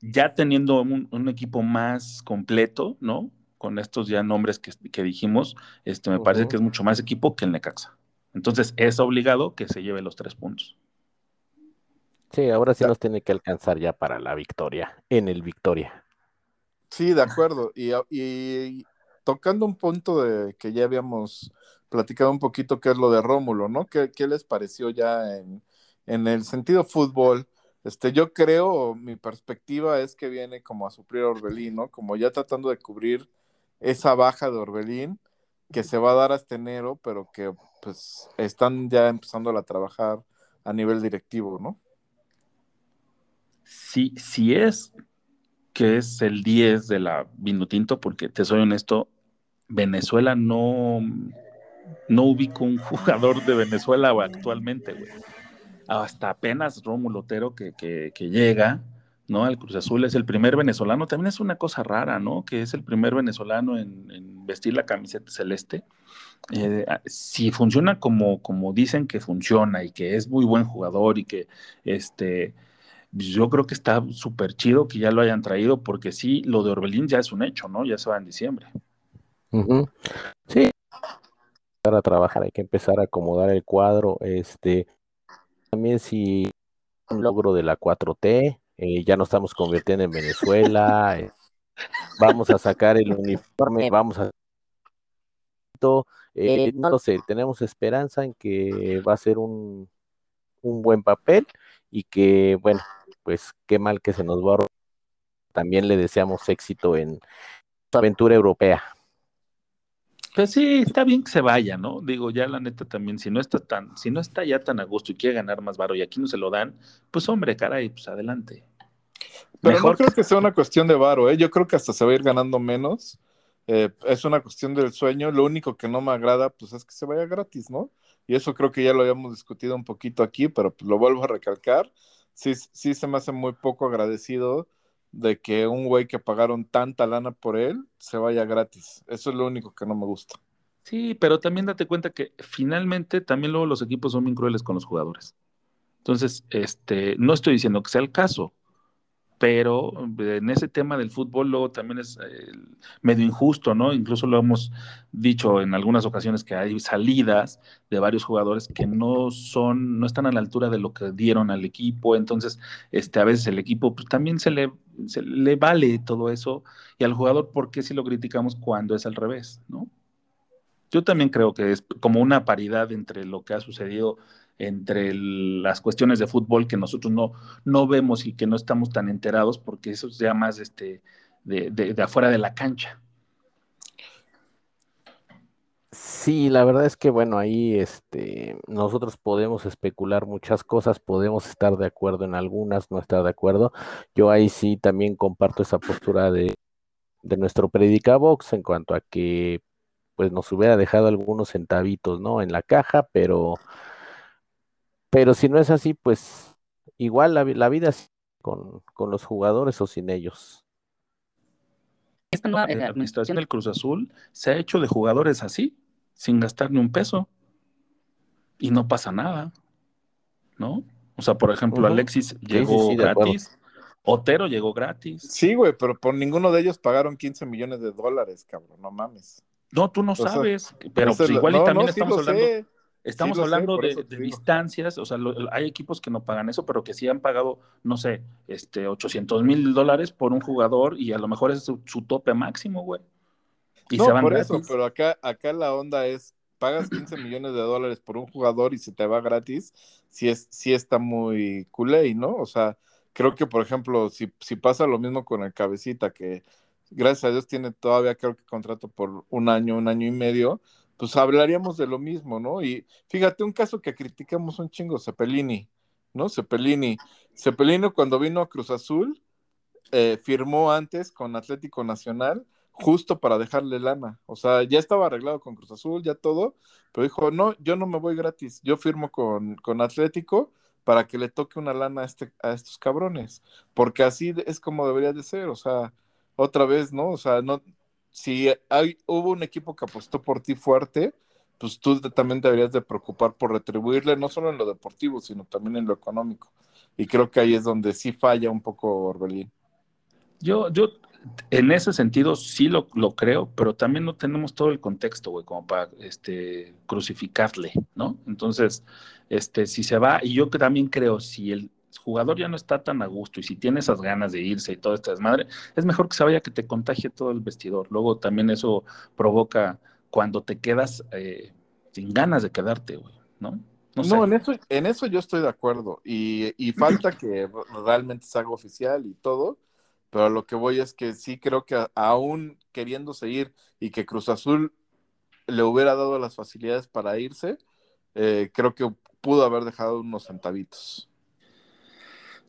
Ya teniendo un equipo más completo, ¿no? con estos ya nombres que, dijimos, este, me parece que es mucho más equipo que el Necaxa. Entonces es obligado que se lleve los tres puntos. Sí, ahora sí nos tiene que alcanzar ya para la victoria, en el Victoria. Sí, de acuerdo. Y, tocando un punto de que ya habíamos platicado un poquito, que es lo de Rómulo, ¿no? ¿Qué, les pareció ya en, en, el sentido fútbol? Este, yo creo, mi perspectiva es que viene como a suplir a Orbelín, ¿no? Como ya tratando de cubrir esa baja de Orbelín que se va a dar hasta enero, pero que pues están ya empezando a trabajar a nivel directivo, ¿no? Sí es que es el 10 de la Vinotinto, porque te soy honesto, Venezuela no, no ubico un jugador de Venezuela actualmente, güey. Hasta apenas Rómulo Otero que, que, llega, ¿no? El Cruz Azul es el primer venezolano, también es una cosa rara, ¿no? Que es el primer venezolano en, vestir la camiseta celeste. Eh, si funciona como, como dicen que funciona y que es muy buen jugador y que este, yo creo que está súper chido que ya lo hayan traído porque sí, lo de Orbelín ya es un hecho, ¿no? Ya se va en diciembre. Sí. Para trabajar hay que empezar a acomodar el cuadro. Este, también si un logro de la 4T, eh, ya nos estamos convirtiendo en Venezuela, eh, vamos a sacar el uniforme, vamos a... Eh, no lo sé, tenemos esperanza en que va a ser un, un buen papel y que, bueno, pues qué mal que se nos va a... También le deseamos éxito en su aventura europea. Pues sí, está bien que se vaya, ¿no? Digo, ya la neta también, si no está tan, si no está ya tan a gusto y quiere ganar más varo y aquí no se lo dan, pues hombre, caray, pues adelante. Pero no creo que sea una cuestión de varo, ¿eh? Yo creo que hasta se va a ir ganando menos. Eh, es una cuestión del sueño. Lo único que no me agrada, pues es que se vaya gratis, ¿no? y eso creo que ya lo habíamos discutido un poquito aquí, pero pues lo vuelvo a recalcar, sí, sí se me hace muy poco agradecido de que un güey que pagaron tanta lana por él se vaya gratis. Eso es lo único que no me gusta. Sí, pero también date cuenta que finalmente también luego los equipos son bien crueles con los jugadores. Entonces, este, no estoy diciendo que sea el caso, pero en ese tema del fútbol luego también es eh, medio injusto, ¿no? Incluso lo hemos dicho en algunas ocasiones que hay salidas de varios jugadores que no son, no están a la altura de lo que dieron al equipo, entonces este, a veces el equipo pues, también se le, se le vale todo eso y al jugador, ¿por qué si lo criticamos cuando es al revés, ¿no? Yo también creo que es como una paridad entre lo que ha sucedido entre las cuestiones de fútbol que nosotros no, no vemos y que no estamos tan enterados porque eso es ya más este, de, afuera de la cancha. Sí, la verdad es que bueno, ahí este, nosotros podemos especular muchas cosas, podemos estar de acuerdo en algunas, no estar de acuerdo. Yo ahí sí también comparto esa postura de, de nuestro Predicabox en cuanto a que pues nos hubiera dejado algunos centavitos, ¿no? En la caja, pero pero si no es así, pues igual la, vida con, con los jugadores o sin ellos. Esta nueva administración del Cruz Azul se ha hecho de jugadores así, sin gastar ni un peso. Y no pasa nada, ¿no? O sea, por ejemplo, Alexis llegó gratis. Otero llegó gratis. Sí, güey, pero por ninguno de ellos pagaron 15 millones de dólares, cabrón, no mames. No, tú no sabes, pero pues igual y también estamos hablando. Estamos hablando de, distancias, o sea, hay equipos que no pagan eso, pero que sí han pagado, no sé, este, 800 mil dólares por un jugador y a lo mejor es su, tope máximo, güey. Y no, se van por eso, pero acá, acá la onda es, pagas 15 millones de dólares por un jugador y se te va gratis, sí, es, sí está muy culé, ¿no? O sea, creo que, por ejemplo, si, si pasa lo mismo con el cabecita, que gracias a Dios tiene todavía, creo que contrato por un año, un año y medio, pues hablaríamos de lo mismo, ¿no? Y fíjate, un caso que criticamos un chingo, Cepelini, ¿no? Cepelini. Cepelini cuando vino a Cruz Azul, eh, firmó antes con Atlético Nacional justo para dejarle lana. O sea, ya estaba arreglado con Cruz Azul, ya todo, pero dijo, no, yo no me voy gratis, yo firmo con, con Atlético para que le toque una lana a, este, a estos cabrones, porque así es como debería de ser, o sea, otra vez, ¿no? O sea, no, si hay, hubo un equipo que apostó por ti fuerte, pues tú también deberías de preocupar por retribuirle, no solo en lo deportivo, sino también en lo económico. Y creo que ahí es donde sí falla un poco Orbelín. Yo, yo en ese sentido sí lo, lo, creo, pero también no tenemos todo el contexto, güey, como para este, crucificarle, ¿no? Entonces, este, si se va, y yo también creo, si el, jugador ya no está tan a gusto y si tiene esas ganas de irse y todo esta desmadre, es mejor que se vaya que te contagie todo el vestidor. Luego también eso provoca cuando te quedas eh, sin ganas de quedarte, güey, ¿no? No, en, eso, en eso yo estoy de acuerdo y, y falta que realmente se haga oficial y todo, pero lo que voy es que sí creo que aún queriendo seguir y que Cruz Azul le hubiera dado las facilidades para irse, eh, creo que pudo haber dejado unos centavitos.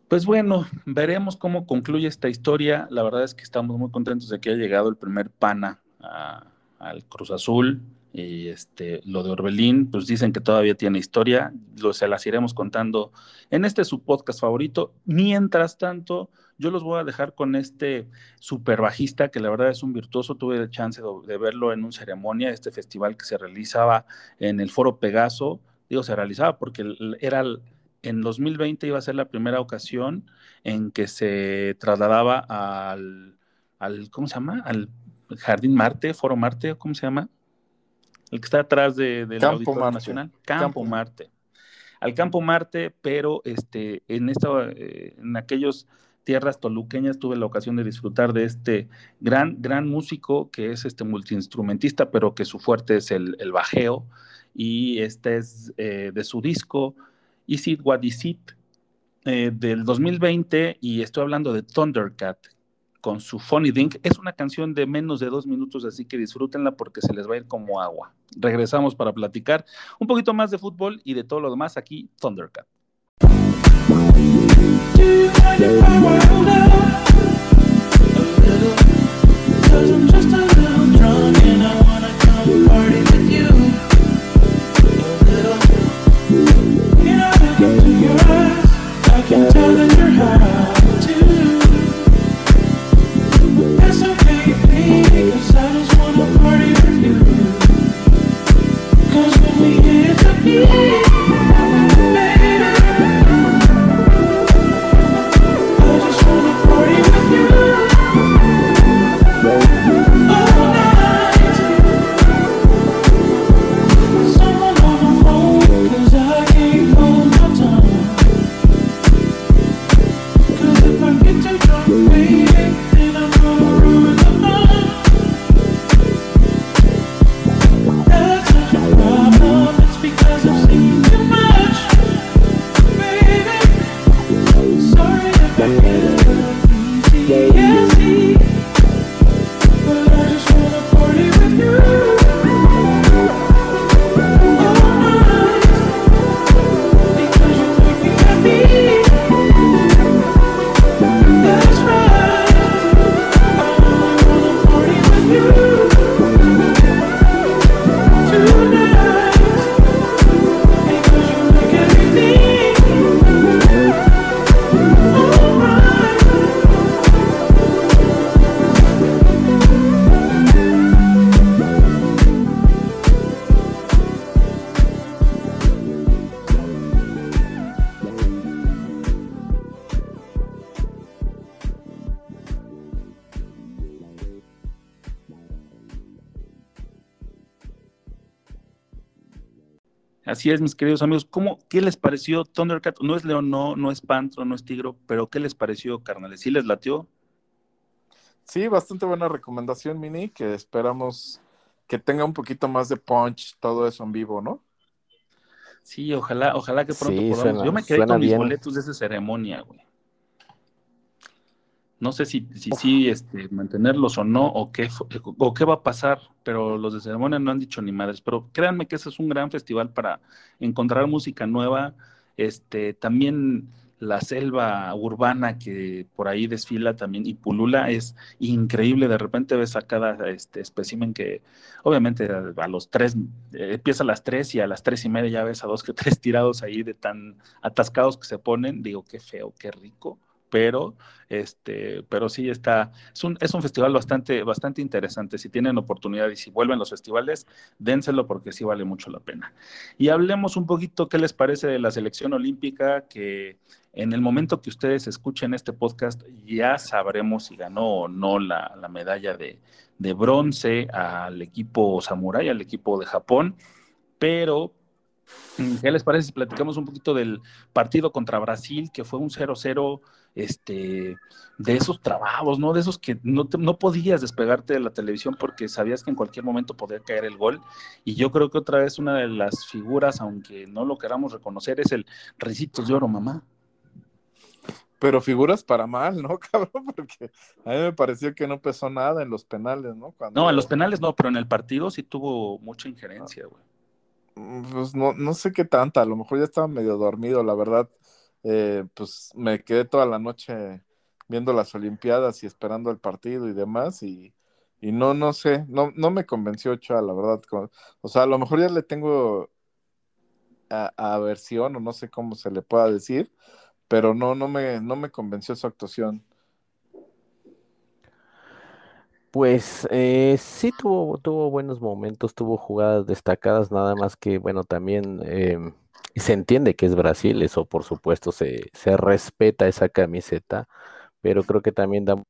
Pues bueno, veremos cómo concluye esta historia. La verdad es que estamos muy contentos de que haya llegado el primer pana al Cruz Azul. Y este, lo de Orbelín, pues dicen que todavía tiene historia. Lo, se las iremos contando en este su podcast favorito. Mientras tanto, yo los voy a dejar con este super bajista que la verdad es un virtuoso. Tuve la chance de, verlo en un ceremonia, este festival que se realizaba en el Foro Pegaso. Digo, se realizaba porque era en 2020 iba a ser la primera ocasión en que se trasladaba al, al ¿cómo se llama? Al Jardín Marte, Foro Marte, ¿cómo se llama? El que está atrás de, del Auditorio Nacional. Campo, Marte. Al Campo Marte, pero este, en, esta, eh, en aquellos tierras toluqueñas tuve la ocasión de disfrutar de este gran, gran músico que es este multiinstrumentista, pero que su fuerte es el, el bajeo. Y este es eh, de su disco Is It What Is It eh, del 2020 y estoy hablando de Thundercat con su Funny Dink. Es una canción de menos de dos minutos, así que disfrútenla porque se les va a ir como agua. Regresamos para platicar un poquito más de fútbol y de todo lo demás aquí, Thundercat. Así es, mis queridos amigos. ¿Cómo, ¿Qué les pareció Thundercat? No es León, no, no es Pantro, no es Tigro, pero ¿qué les pareció, carnales? ¿Sí les latió? Sí, bastante buena recomendación, Mini, que esperamos que tenga un poquito más de punch todo eso en vivo, ¿no? Sí, ojalá, ojalá que pronto podamos. Yo me quedé con mis boletos de esa ceremonia, güey. No sé si sí si, este, mantenerlos o no, o qué, o qué va a pasar, pero los de ceremonia no han dicho ni madres. Pero créanme que ese es un gran festival para encontrar música nueva. Este, también la selva urbana que por ahí desfila también y pulula es increíble. De repente ves a cada este espécimen que, obviamente, a, los tres, eh, empieza a las tres y a las tres y media ya ves a dos que tres tirados ahí de tan atascados que se ponen. Digo, qué feo, qué rico pero este, pero sí está, es un, es un festival bastante, bastante interesante. Si tienen oportunidad y si vuelven los festivales, dénselo porque sí vale mucho la pena. Y hablemos un poquito qué les parece de la selección olímpica, que en el momento que ustedes escuchen este podcast ya sabremos si ganó o no la, la medalla de, de bronce al equipo Samurai, al equipo de Japón, pero ¿Qué les parece si platicamos un poquito del partido contra Brasil, que fue un 0-0 este, de esos trabajos, ¿no? De esos que no, no podías despegarte de la televisión porque sabías que en cualquier momento podía caer el gol. Y yo creo que otra vez una de las figuras, aunque no lo queramos reconocer, es el Ricitos de Oro, mamá. Pero figuras para mal, ¿no, cabrón? Porque a mí me pareció que no pesó nada en los penales, ¿no? No, en los penales no, pero en el partido sí tuvo mucha injerencia, güey. Mm, pues no, no sé qué tanta, a lo mejor ya estaba medio dormido, la verdad. Eh, pues me quedé toda la noche viendo las Olimpiadas y esperando el partido y demás, y, y no, no sé, no, no me convenció Ochoa, la verdad. O sea, a lo mejor ya le tengo aversión, o no sé cómo se le pueda decir, pero no, no me, no me convenció su actuación. Pues eh, sí tuvo, tuvo buenos momentos, tuvo jugadas destacadas, nada más que, bueno, también em, se entiende que es Brasil, eso por supuesto se, se respeta esa camiseta, pero creo que también da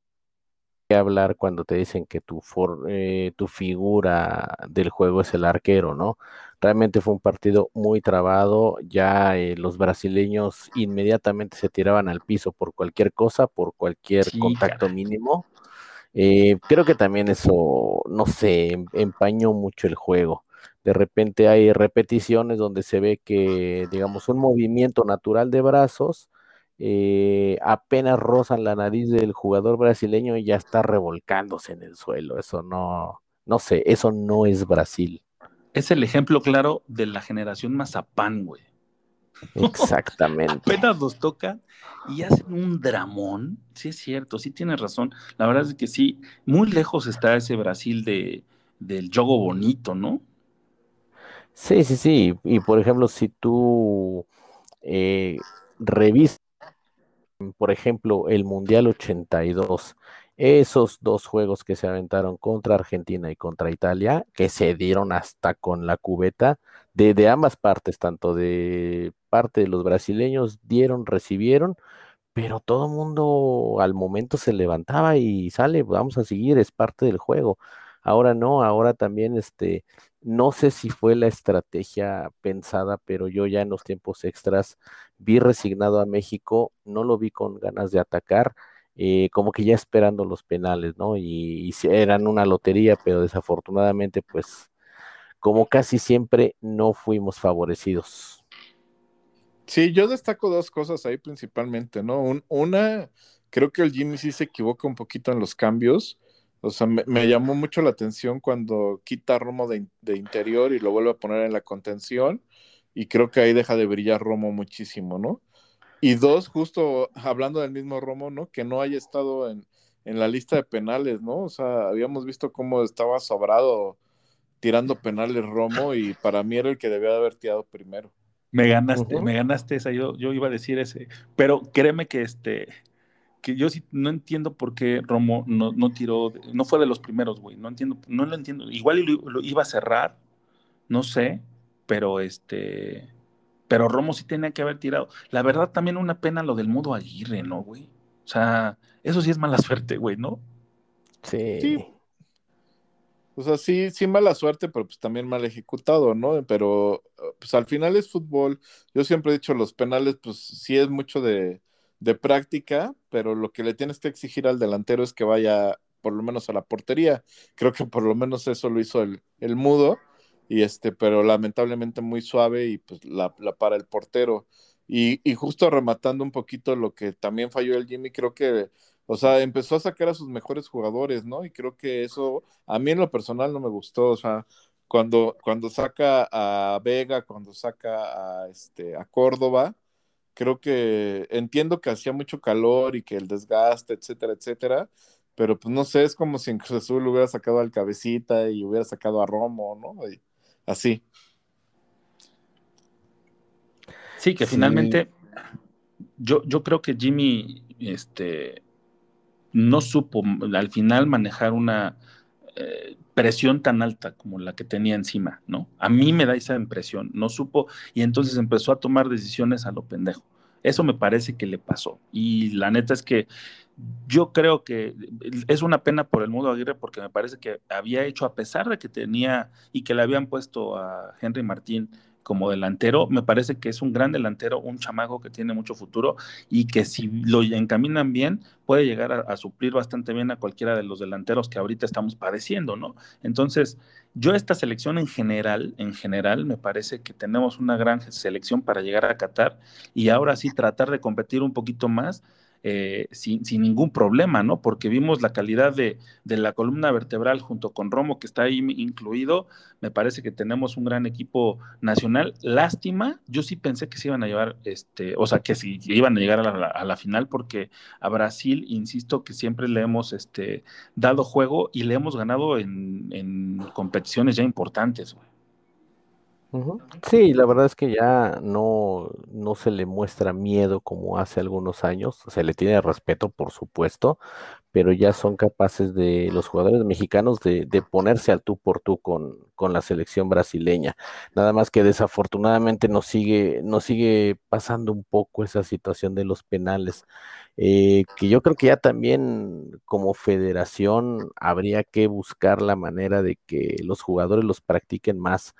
que hablar cuando te dicen que tu, eh, tu figura del juego es el arquero, ¿no? Realmente fue un partido muy trabado, ya eh, los brasileños inmediatamente se tiraban al piso por cualquier cosa, por cualquier contacto mínimo eh, creo que también eso, no sé, em, empañó mucho el juego. De repente hay repeticiones donde se ve que, digamos, un movimiento natural de brazos eh, apenas rozan la nariz del jugador brasileño y ya está revolcándose en el suelo. Eso no, no sé, eso no es Brasil. Es el ejemplo claro de la generación Mazapán, güey. Exactamente. Apenas nos toca y hacen un dramón. Sí, es cierto, sí tienes razón. La verdad es que sí, muy lejos está ese Brasil de, del yogo bonito, ¿no? Sí, sí, sí. Y por ejemplo, si tú eh, revisas, por ejemplo, el Mundial 82, esos dos juegos que se aventaron contra Argentina y contra Italia, que se dieron hasta con la cubeta, de, de ambas partes, tanto de parte de los brasileños, dieron, recibieron, pero todo el mundo al momento se levantaba y sale, vamos a seguir, es parte del juego. Ahora no, ahora también este, no sé si fue la estrategia pensada, pero yo ya en los tiempos extras vi resignado a México, no lo vi con ganas de atacar, eh, como que ya esperando los penales, ¿no? Y, y, eran una lotería, pero desafortunadamente, pues, como casi siempre, no fuimos favorecidos. Sí, yo destaco dos cosas ahí principalmente, ¿no? una, creo que el Jimmy sí se equivoca un poquito en los cambios. O sea, me, llamó mucho la atención cuando quita a Romo de, de, interior y lo vuelve a poner en la contención. Y creo que ahí deja de brillar Romo muchísimo, ¿no? Y dos, justo hablando del mismo Romo, ¿no? Que no haya estado en, en la lista de penales, ¿no? O sea, habíamos visto cómo estaba sobrado tirando penales Romo y para mí era el que debía de haber tirado primero. Me ganaste, me ganaste esa, yo, yo iba a decir ese, pero créeme que este, que yo sí no entiendo por qué Romo no, no tiró, no fue de los primeros, güey, no entiendo, no lo entiendo, igual lo, iba a cerrar, no sé, pero este, pero Romo sí tenía que haber tirado. La verdad también una pena lo del Mudo Aguirre, ¿no, güey? O sea, eso sí es mala suerte, güey, ¿no? Sí. O sea, sí, sí mala suerte, pero pues también mal ejecutado, ¿no? Pero pues al final es fútbol. Yo siempre he dicho, los penales, pues sí es mucho de, de práctica, pero lo que le tienes que exigir al delantero es que vaya por lo menos a la portería. Creo que por lo menos eso lo hizo el, el mudo, y este, pero lamentablemente muy suave y pues la, para el portero. Y, y, justo rematando un poquito lo que también falló el Jimmy, creo que o sea, empezó a sacar a sus mejores jugadores, ¿no? Y creo que eso a mí en lo personal no me gustó, o sea, cuando, cuando saca a Vega, cuando saca a, este, a Córdoba, creo que entiendo que hacía mucho calor y que el desgaste, etcétera, etcétera, pero pues no sé, es como si en Cruz Azul hubiera sacado al Cabecita y hubiera sacado a Romo, ¿no? Y así. Sí, que finalmente yo, yo creo que Jimmy, este, no supo al final manejar una eh, presión tan alta como la que tenía encima, ¿no? A mí me da esa impresión, no supo y entonces empezó a tomar decisiones a lo pendejo. Eso me parece que le pasó. Y la neta es que yo creo que es una pena por el Mundo Aguirre porque me parece que había hecho, a pesar de que tenía y que le habían puesto a Henry Martín como delantero, me parece que es un gran delantero, un chamaco que tiene mucho futuro y que si lo encaminan bien, puede llegar a, suplir bastante bien a cualquiera de los delanteros que ahorita estamos padeciendo, ¿no? Entonces, yo esta selección en general, en general, me parece que tenemos una gran selección para llegar a Qatar y ahora sí tratar de competir un poquito más eh, sin, ningún problema, ¿no? Porque vimos la calidad de, la columna vertebral junto con Romo, que está ahí incluido. Me parece que tenemos un gran equipo nacional. Lástima, yo sí pensé que se iban a llevar, este, o sea, que si iban a llegar a la, final, porque a Brasil, insisto, que siempre le hemos este, dado juego y le hemos ganado en, en competiciones ya importantes, güey. Sí, la verdad es que ya no, no se le muestra miedo como hace algunos años, se le tiene respeto, por supuesto, pero ya son capaces de los jugadores mexicanos de, ponerse al tú por tú con, con, la selección brasileña. Nada más que desafortunadamente nos sigue, nos sigue pasando un poco esa situación de los penales, eh, que yo creo que ya también como federación habría que buscar la manera de que los jugadores los practiquen más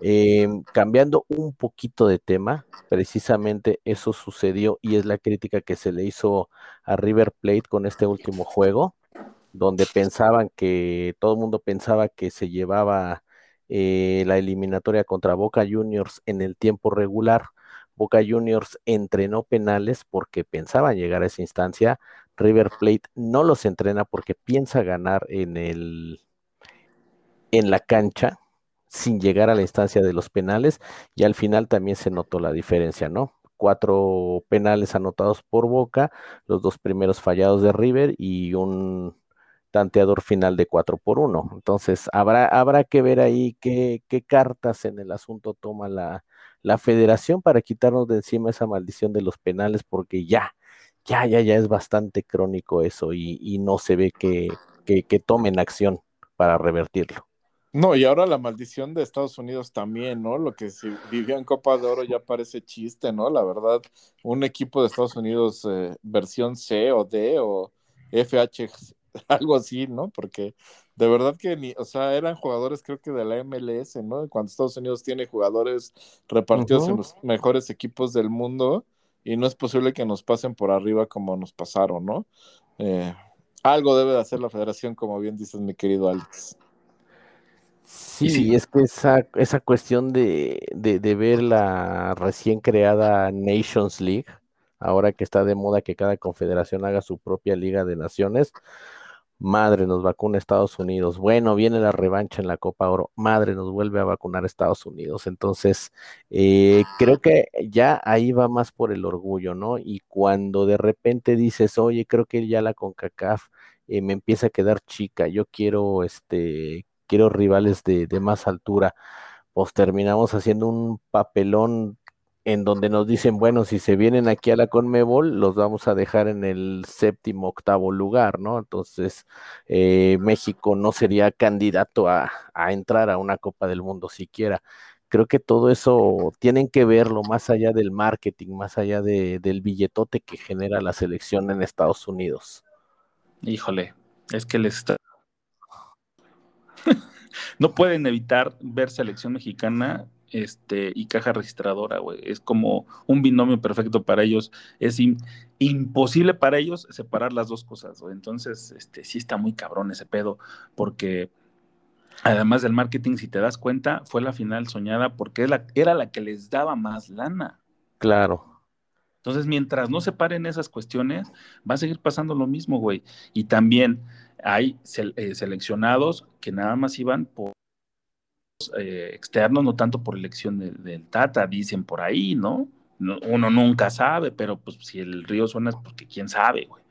Em, cambiando un poquito de tema, precisamente eso sucedió y es la crítica que se le hizo a River Plate con este último juego, donde pensaban que todo el mundo pensaba que se llevaba eh, la eliminatoria contra Boca Juniors en el tiempo regular. Boca Juniors entrenó penales porque pensaban llegar a esa instancia. River Plate no los entrena porque piensa ganar en el en la cancha sin llegar a la instancia de los penales y al final también se notó la diferencia, ¿no? Cuatro penales anotados por Boca, los dos primeros fallados de River y un tanteador final de cuatro por uno. Entonces, habrá, habrá que ver ahí qué, qué cartas en el asunto toma la, la federación para quitarnos de encima esa maldición de los penales, porque ya, ya, ya, ya es bastante crónico eso y, y no se ve que, que, que tomen acción para revertirlo. No, y ahora la maldición de Estados Unidos también, ¿no? Lo que se vivió en Copa de Oro ya parece chiste, ¿no? La verdad, un equipo de Estados Unidos eh, versión C o D o FH, algo así, ¿no? Porque de verdad que ni, o sea, eran jugadores creo que de la MLS, ¿no? Cuando Estados Unidos tiene jugadores repartidos en los mejores equipos del mundo y no es posible que nos pasen por arriba como nos pasaron, ¿no? Eh, algo debe de hacer la federación, como bien dices, mi querido Alex. Sí, es que esa, esa cuestión de, de, ver la recién creada Nations League, ahora que está de moda que cada confederación haga su propia liga de naciones, madre, nos vacuna Estados Unidos. Bueno, viene la revancha en la Copa Oro, madre, nos vuelve a vacunar Estados Unidos. Entonces, eh, creo que ya ahí va más por el orgullo, ¿no? Y cuando de repente dices, oye, creo que ya la CONCACAF eh, me empieza a quedar chica, yo quiero este quiero rivales de, más altura, pues terminamos haciendo un papelón en donde nos dicen, bueno, si se vienen aquí a la Conmebol, los vamos a dejar en el séptimo, octavo lugar, ¿no? Entonces, eh, México no sería candidato a, entrar a una Copa del Mundo siquiera. Creo que todo eso tienen que verlo más allá del marketing, más allá del billetote que genera la selección en Estados Unidos. Híjole, es que les está no pueden evitar ver selección mexicana este, y caja registradora, güey. Es como un binomio perfecto para ellos. Es imposible para ellos separar las dos cosas, güey. Entonces, este, sí está muy cabrón ese pedo, porque además del marketing, si te das cuenta, fue la final soñada porque era la que les daba más lana. Claro. Entonces, mientras no separen esas cuestiones, va a seguir pasando lo mismo, güey. Y también hay eh, seleccionados que nada más iban por eh, externos, no tanto por elección del Tata, dicen por ahí, ¿no? Uno nunca sabe, pero pues si el río suena es porque quién sabe, güey.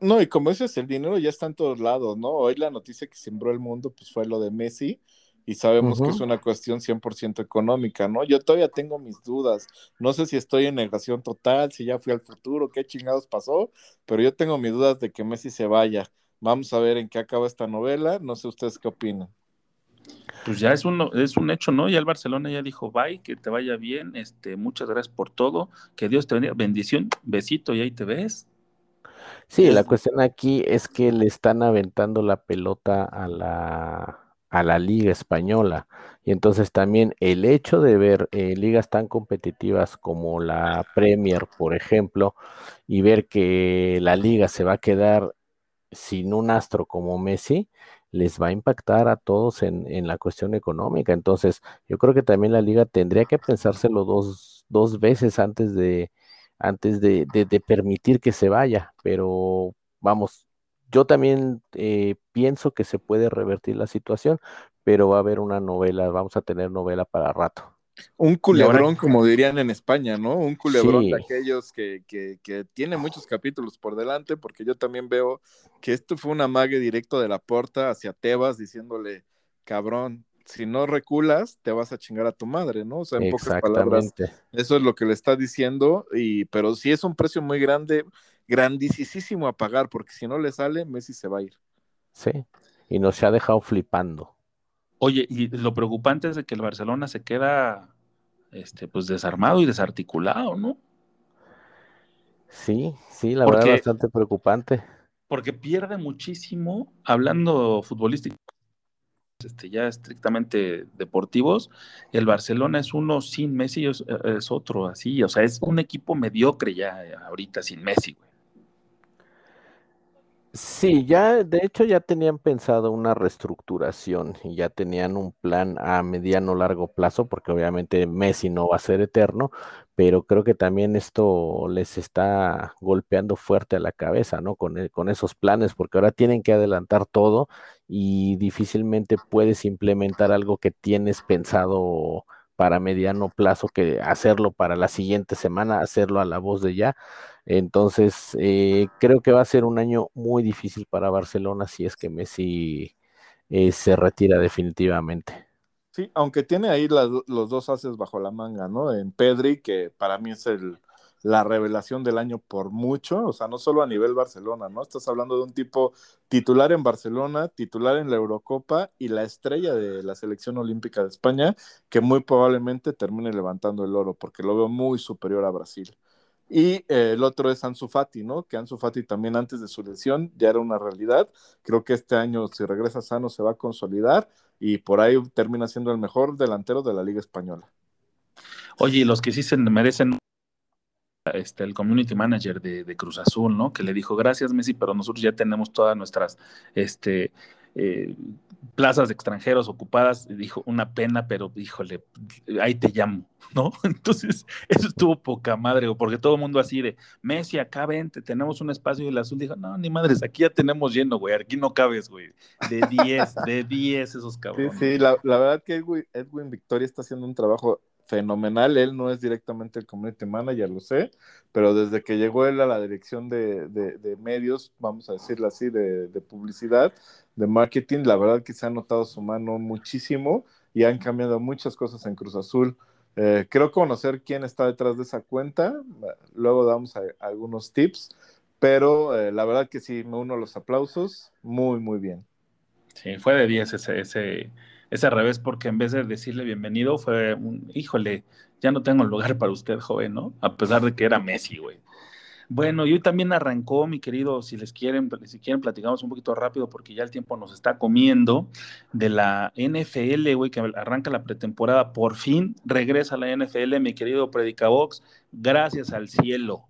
No, y como dices, el dinero ya está en todos lados, ¿no? Hoy la noticia que sembró el mundo pues fue lo de Messi y sabemos que es una cuestión 100% económica, ¿no? Yo todavía tengo mis dudas, no sé si estoy en negación total, si ya fui al futuro, qué chingados pasó, pero yo tengo mis dudas de que Messi se vaya. Vamos a ver en qué acaba esta novela, no sé ustedes qué opinan pues ya es un, es un hecho, ¿no? Ya el Barcelona ya dijo, bye, que te vaya bien, este, muchas gracias por todo, que Dios te bendiga, bendición, besito y ahí te ves. Sí, la cuestión aquí es que le están aventando la pelota a la, a la liga española. Y entonces también el hecho de ver eh, ligas tan competitivas como la Premier, por ejemplo, y ver que la liga se va a quedar sin un astro como Messi, les va a impactar a todos en, en, la cuestión económica. Entonces, yo creo que también la liga tendría que pensárselo dos, dos veces antes de antes de, de, permitir que se vaya. Pero vamos, yo también eh, pienso que se puede revertir la situación, pero va a haber una novela, vamos a tener novela para rato. Un culebrón, como dirían en España, ¿no? Un culebrón de aquellos que, que, que tiene muchos capítulos por delante, porque yo también veo que esto fue un amague directo de la puerta hacia Tebas diciéndole, cabrón, si no reculas, te vas a chingar a tu madre, ¿no? O sea, en pocas palabras, eso es lo que le está diciendo, y, pero sí es un precio muy grande, grandísimo a pagar, porque si no le sale, Messi se va a ir. Sí, y nos ha dejado flipando. Oye, y lo preocupante es de que el Barcelona se queda este, pues desarmado y desarticulado, ¿no? Sí, sí, la verdad es bastante preocupante. Porque pierde muchísimo, hablando futbolístico, este, ya estrictamente deportivos, el Barcelona es uno sin Messi, es, es otro así, o sea, es un equipo mediocre ya ahorita sin Messi, güey. Sí, ya, de hecho ya tenían pensado una reestructuración y ya tenían un plan a mediano largo plazo, porque obviamente Messi no va a ser eterno, pero creo que también esto les está golpeando fuerte a la cabeza, ¿no? Con, e, con esos planes, porque ahora tienen que adelantar todo y difícilmente puedes implementar algo que tienes pensado para mediano plazo que hacerlo para la siguiente semana, hacerlo a la voz de ya. Entonces, eh, creo que va a ser un año muy difícil para Barcelona si es que Messi eh, se retira definitivamente. Sí, aunque tiene ahí los dos haces bajo la manga, ¿no? En Pedri, que para mí es el, la revelación del año por mucho, o sea, no solo a nivel Barcelona, ¿no? Estás hablando de un tipo titular en Barcelona, titular en la Eurocopa y la estrella de la selección olímpica de España, que muy probablemente termine levantando el oro, porque lo veo muy superior a Brasil. Y eh, el otro es Ansu Fati, ¿no? Que Ansu Fati también antes de su lesión ya era una realidad. Creo que este año, si regresa sano, se va a consolidar y por ahí termina siendo el mejor delantero de la Liga Española. Oye, los que sí se merecen este, el community manager de, Cruz Azul, ¿no? Que le dijo, gracias Messi, pero nosotros ya tenemos todas nuestras este, eh, plazas de extranjeros ocupadas. dijo, una pena, pero híjole, ahí te llamo, ¿no? Entonces, eso estuvo poca madre, porque todo el mundo así de, Messi, acá vente, tenemos un espacio y el azul dijo, no, ni madres, aquí ya tenemos lleno, güey, aquí no cabes, güey. De 10, de 10 esos cabrones. Sí, sí, la, la verdad que Edwin Victoria está haciendo un trabajo fenomenal. Él no es directamente el community manager, lo sé, pero desde que llegó él a la dirección de, de, medios, vamos a decirlo así, de, de, publicidad, de marketing, la verdad que se ha notado su mano muchísimo y han cambiado muchas cosas en Cruz Azul. Eh, creo conocer quién está detrás de esa cuenta, luego damos algunos tips, pero eh, la verdad que sí, me uno a los aplausos, muy, muy bien. Sí, fue de 10 ese, ese es al revés, porque en vez de decirle bienvenido, fue un, híjole, ya no tengo lugar para usted, joven, ¿no? A pesar de que era Messi, güey. Bueno, y hoy también arrancó, mi querido, si les quieren, si quieren platicamos un poquito rápido porque ya el tiempo nos está comiendo, de la NFL, güey, que arranca la pretemporada, por fin regresa la NFL, mi querido Predicabox, gracias al cielo.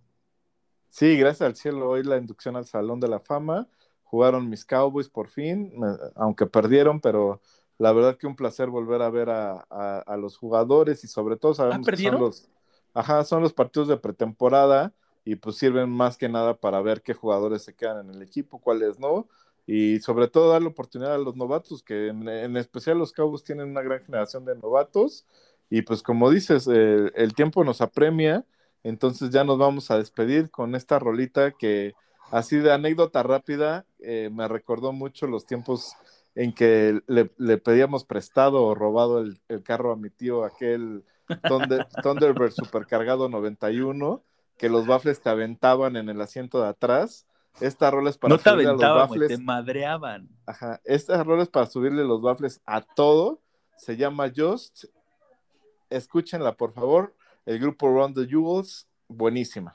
Sí, gracias al cielo, hoy la inducción al Salón de la Fama, jugaron mis Cowboys por fin, aunque perdieron, pero la verdad que un placer volver a ver a, los jugadores y sobre todo sabemos que son los, ajá, son los partidos de pretemporada y pues sirven más que nada para ver qué jugadores se quedan en el equipo, cuáles no, y sobre todo dar la oportunidad a los novatos, que en, especial los Cowboys tienen una gran generación de novatos, y pues como dices, el tiempo nos apremia, entonces ya nos vamos a despedir con esta rolita que así de anécdota rápida, eh, me recordó mucho los tiempos en que le, pedíamos prestado o robado el, carro a mi tío, aquel Thunder, Thunderbird supercargado 91, que los baffles te aventaban en el asiento de atrás. Esta rola es para no te subirle los baffles. te madreaban. Ajá, esta rola es para subirle los baffles a todo. Se llama Just. Escúchenla, por favor. El grupo Round the Jewels, buenísima.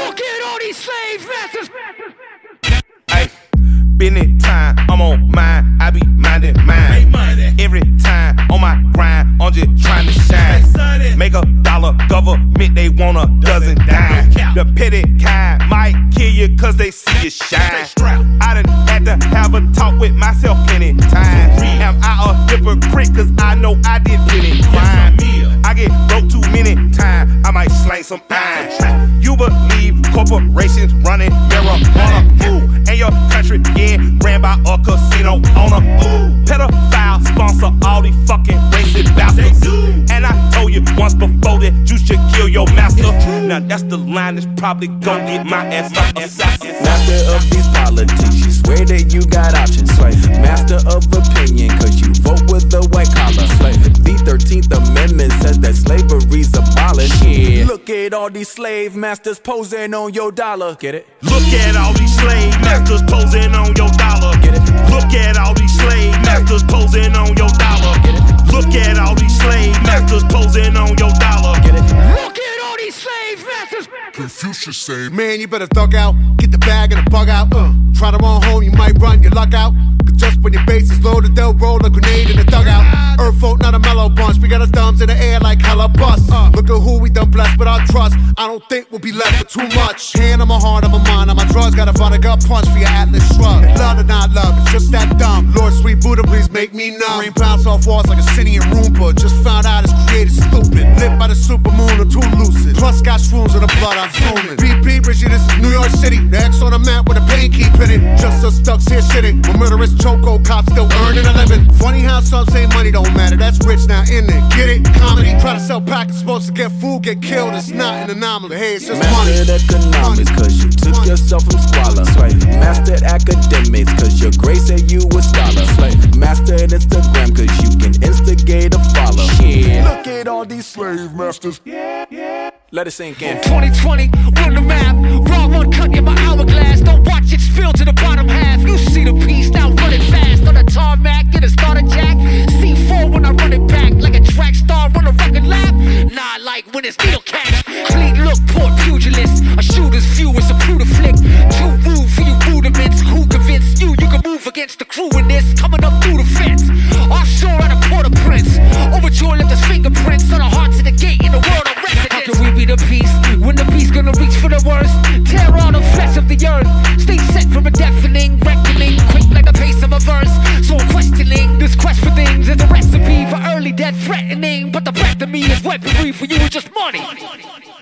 Spending time, I'm on mine, I be minding mine. Every time on my grind, I'm just trying to shine. Make a dollar, government, they want a dozen dime. The petty kind might kill you cause they see you shine. I done had to have a talk with myself plenty times. Am I a hypocrite cause I know I did plenty crime. I get broke too many times, I might slang some iron. You believe corporations running marijuana, ooh, your country getting ran by a casino owner. Ooh, pedophile sponsor all these fucking racist bastards. And I told you once before that you should kill your master. Now that's the line that's probably gonna get my ass up. Master of these politics, you swear that you got options. Master of opinion, cause you vote with the white collar. The 13th Amendment at all these slave masters posing on your dollar. Get it? Look at all these slave masters posing on your dollar. Get it? Look at all these slave masters posing on your dollar. Get it? Look at all these slave masters posing on your dollar. Get it? Look at all these slave masters. Confucius say, Man, you better thug out. Get the bag and the bug out. Uh, try to run home, you might run your luck out. Cause Just when your base is loaded, they'll roll a grenade in the dugout. Earth folk, not a mellow bunch. We got our thumbs in the air like hella bust. Uh, look at who we done blessed with our trust. I don't think we'll be left with too much. Hand on my heart, on my mind, on my drugs. Gotta find a gut punch for your Atlas shrug. Love or not love, it's just that dumb. Lord, sweet Buddha, please make me numb. Rain bounce off walls like a Sinian Roomba. Just found out it's created stupid. Lit by the supermoon, I'm too lucid. Plus got shrooms in the blood, I'm zooming. Repeat, Richie, this is New York City. The X on the map with a pain keep in it. Just us stuck here sitting. With murderous choco cops still earning a living. Funny how some say money don't matter. That's rich now, in it? Get it? Comedy. Try to sell packets, supposed to get food, get killed. It's not an anomaly. Hey, it's just Mastered money. economics, cause you took money. yourself from squalor. Slave. Mastered academics, cause your grace said you a scholar. Slave. Mastered Instagram, cause you can instigate a follow. Yeah. Look at all these slave masters. Yeah, yeah. Let it sink in. 2020 on the map. Raw one cut in my hourglass. Don't watch it spill to the bottom half. You see the piece now running fast on the tarmac. Get a starter jack. C4 when I run it back like a track star on a fucking lap. Nah, like when it's deal cash. Clean look, poor pugilist. A shooter's view is a against the crew in this, coming up through the fence. Offshore out of Port au Prince. Overture left his fingerprints on the hearts of the gate in the world of residents. How can we be the peace when the peace gonna reach for the worst? Tear all the flesh of the earth. Stay set from a deafening reckoning, quick like the pace of a verse. So I'm questioning this quest for things is a recipe for early death threatening. But the breath of me is weaponry for you, it's just money. money, money, money.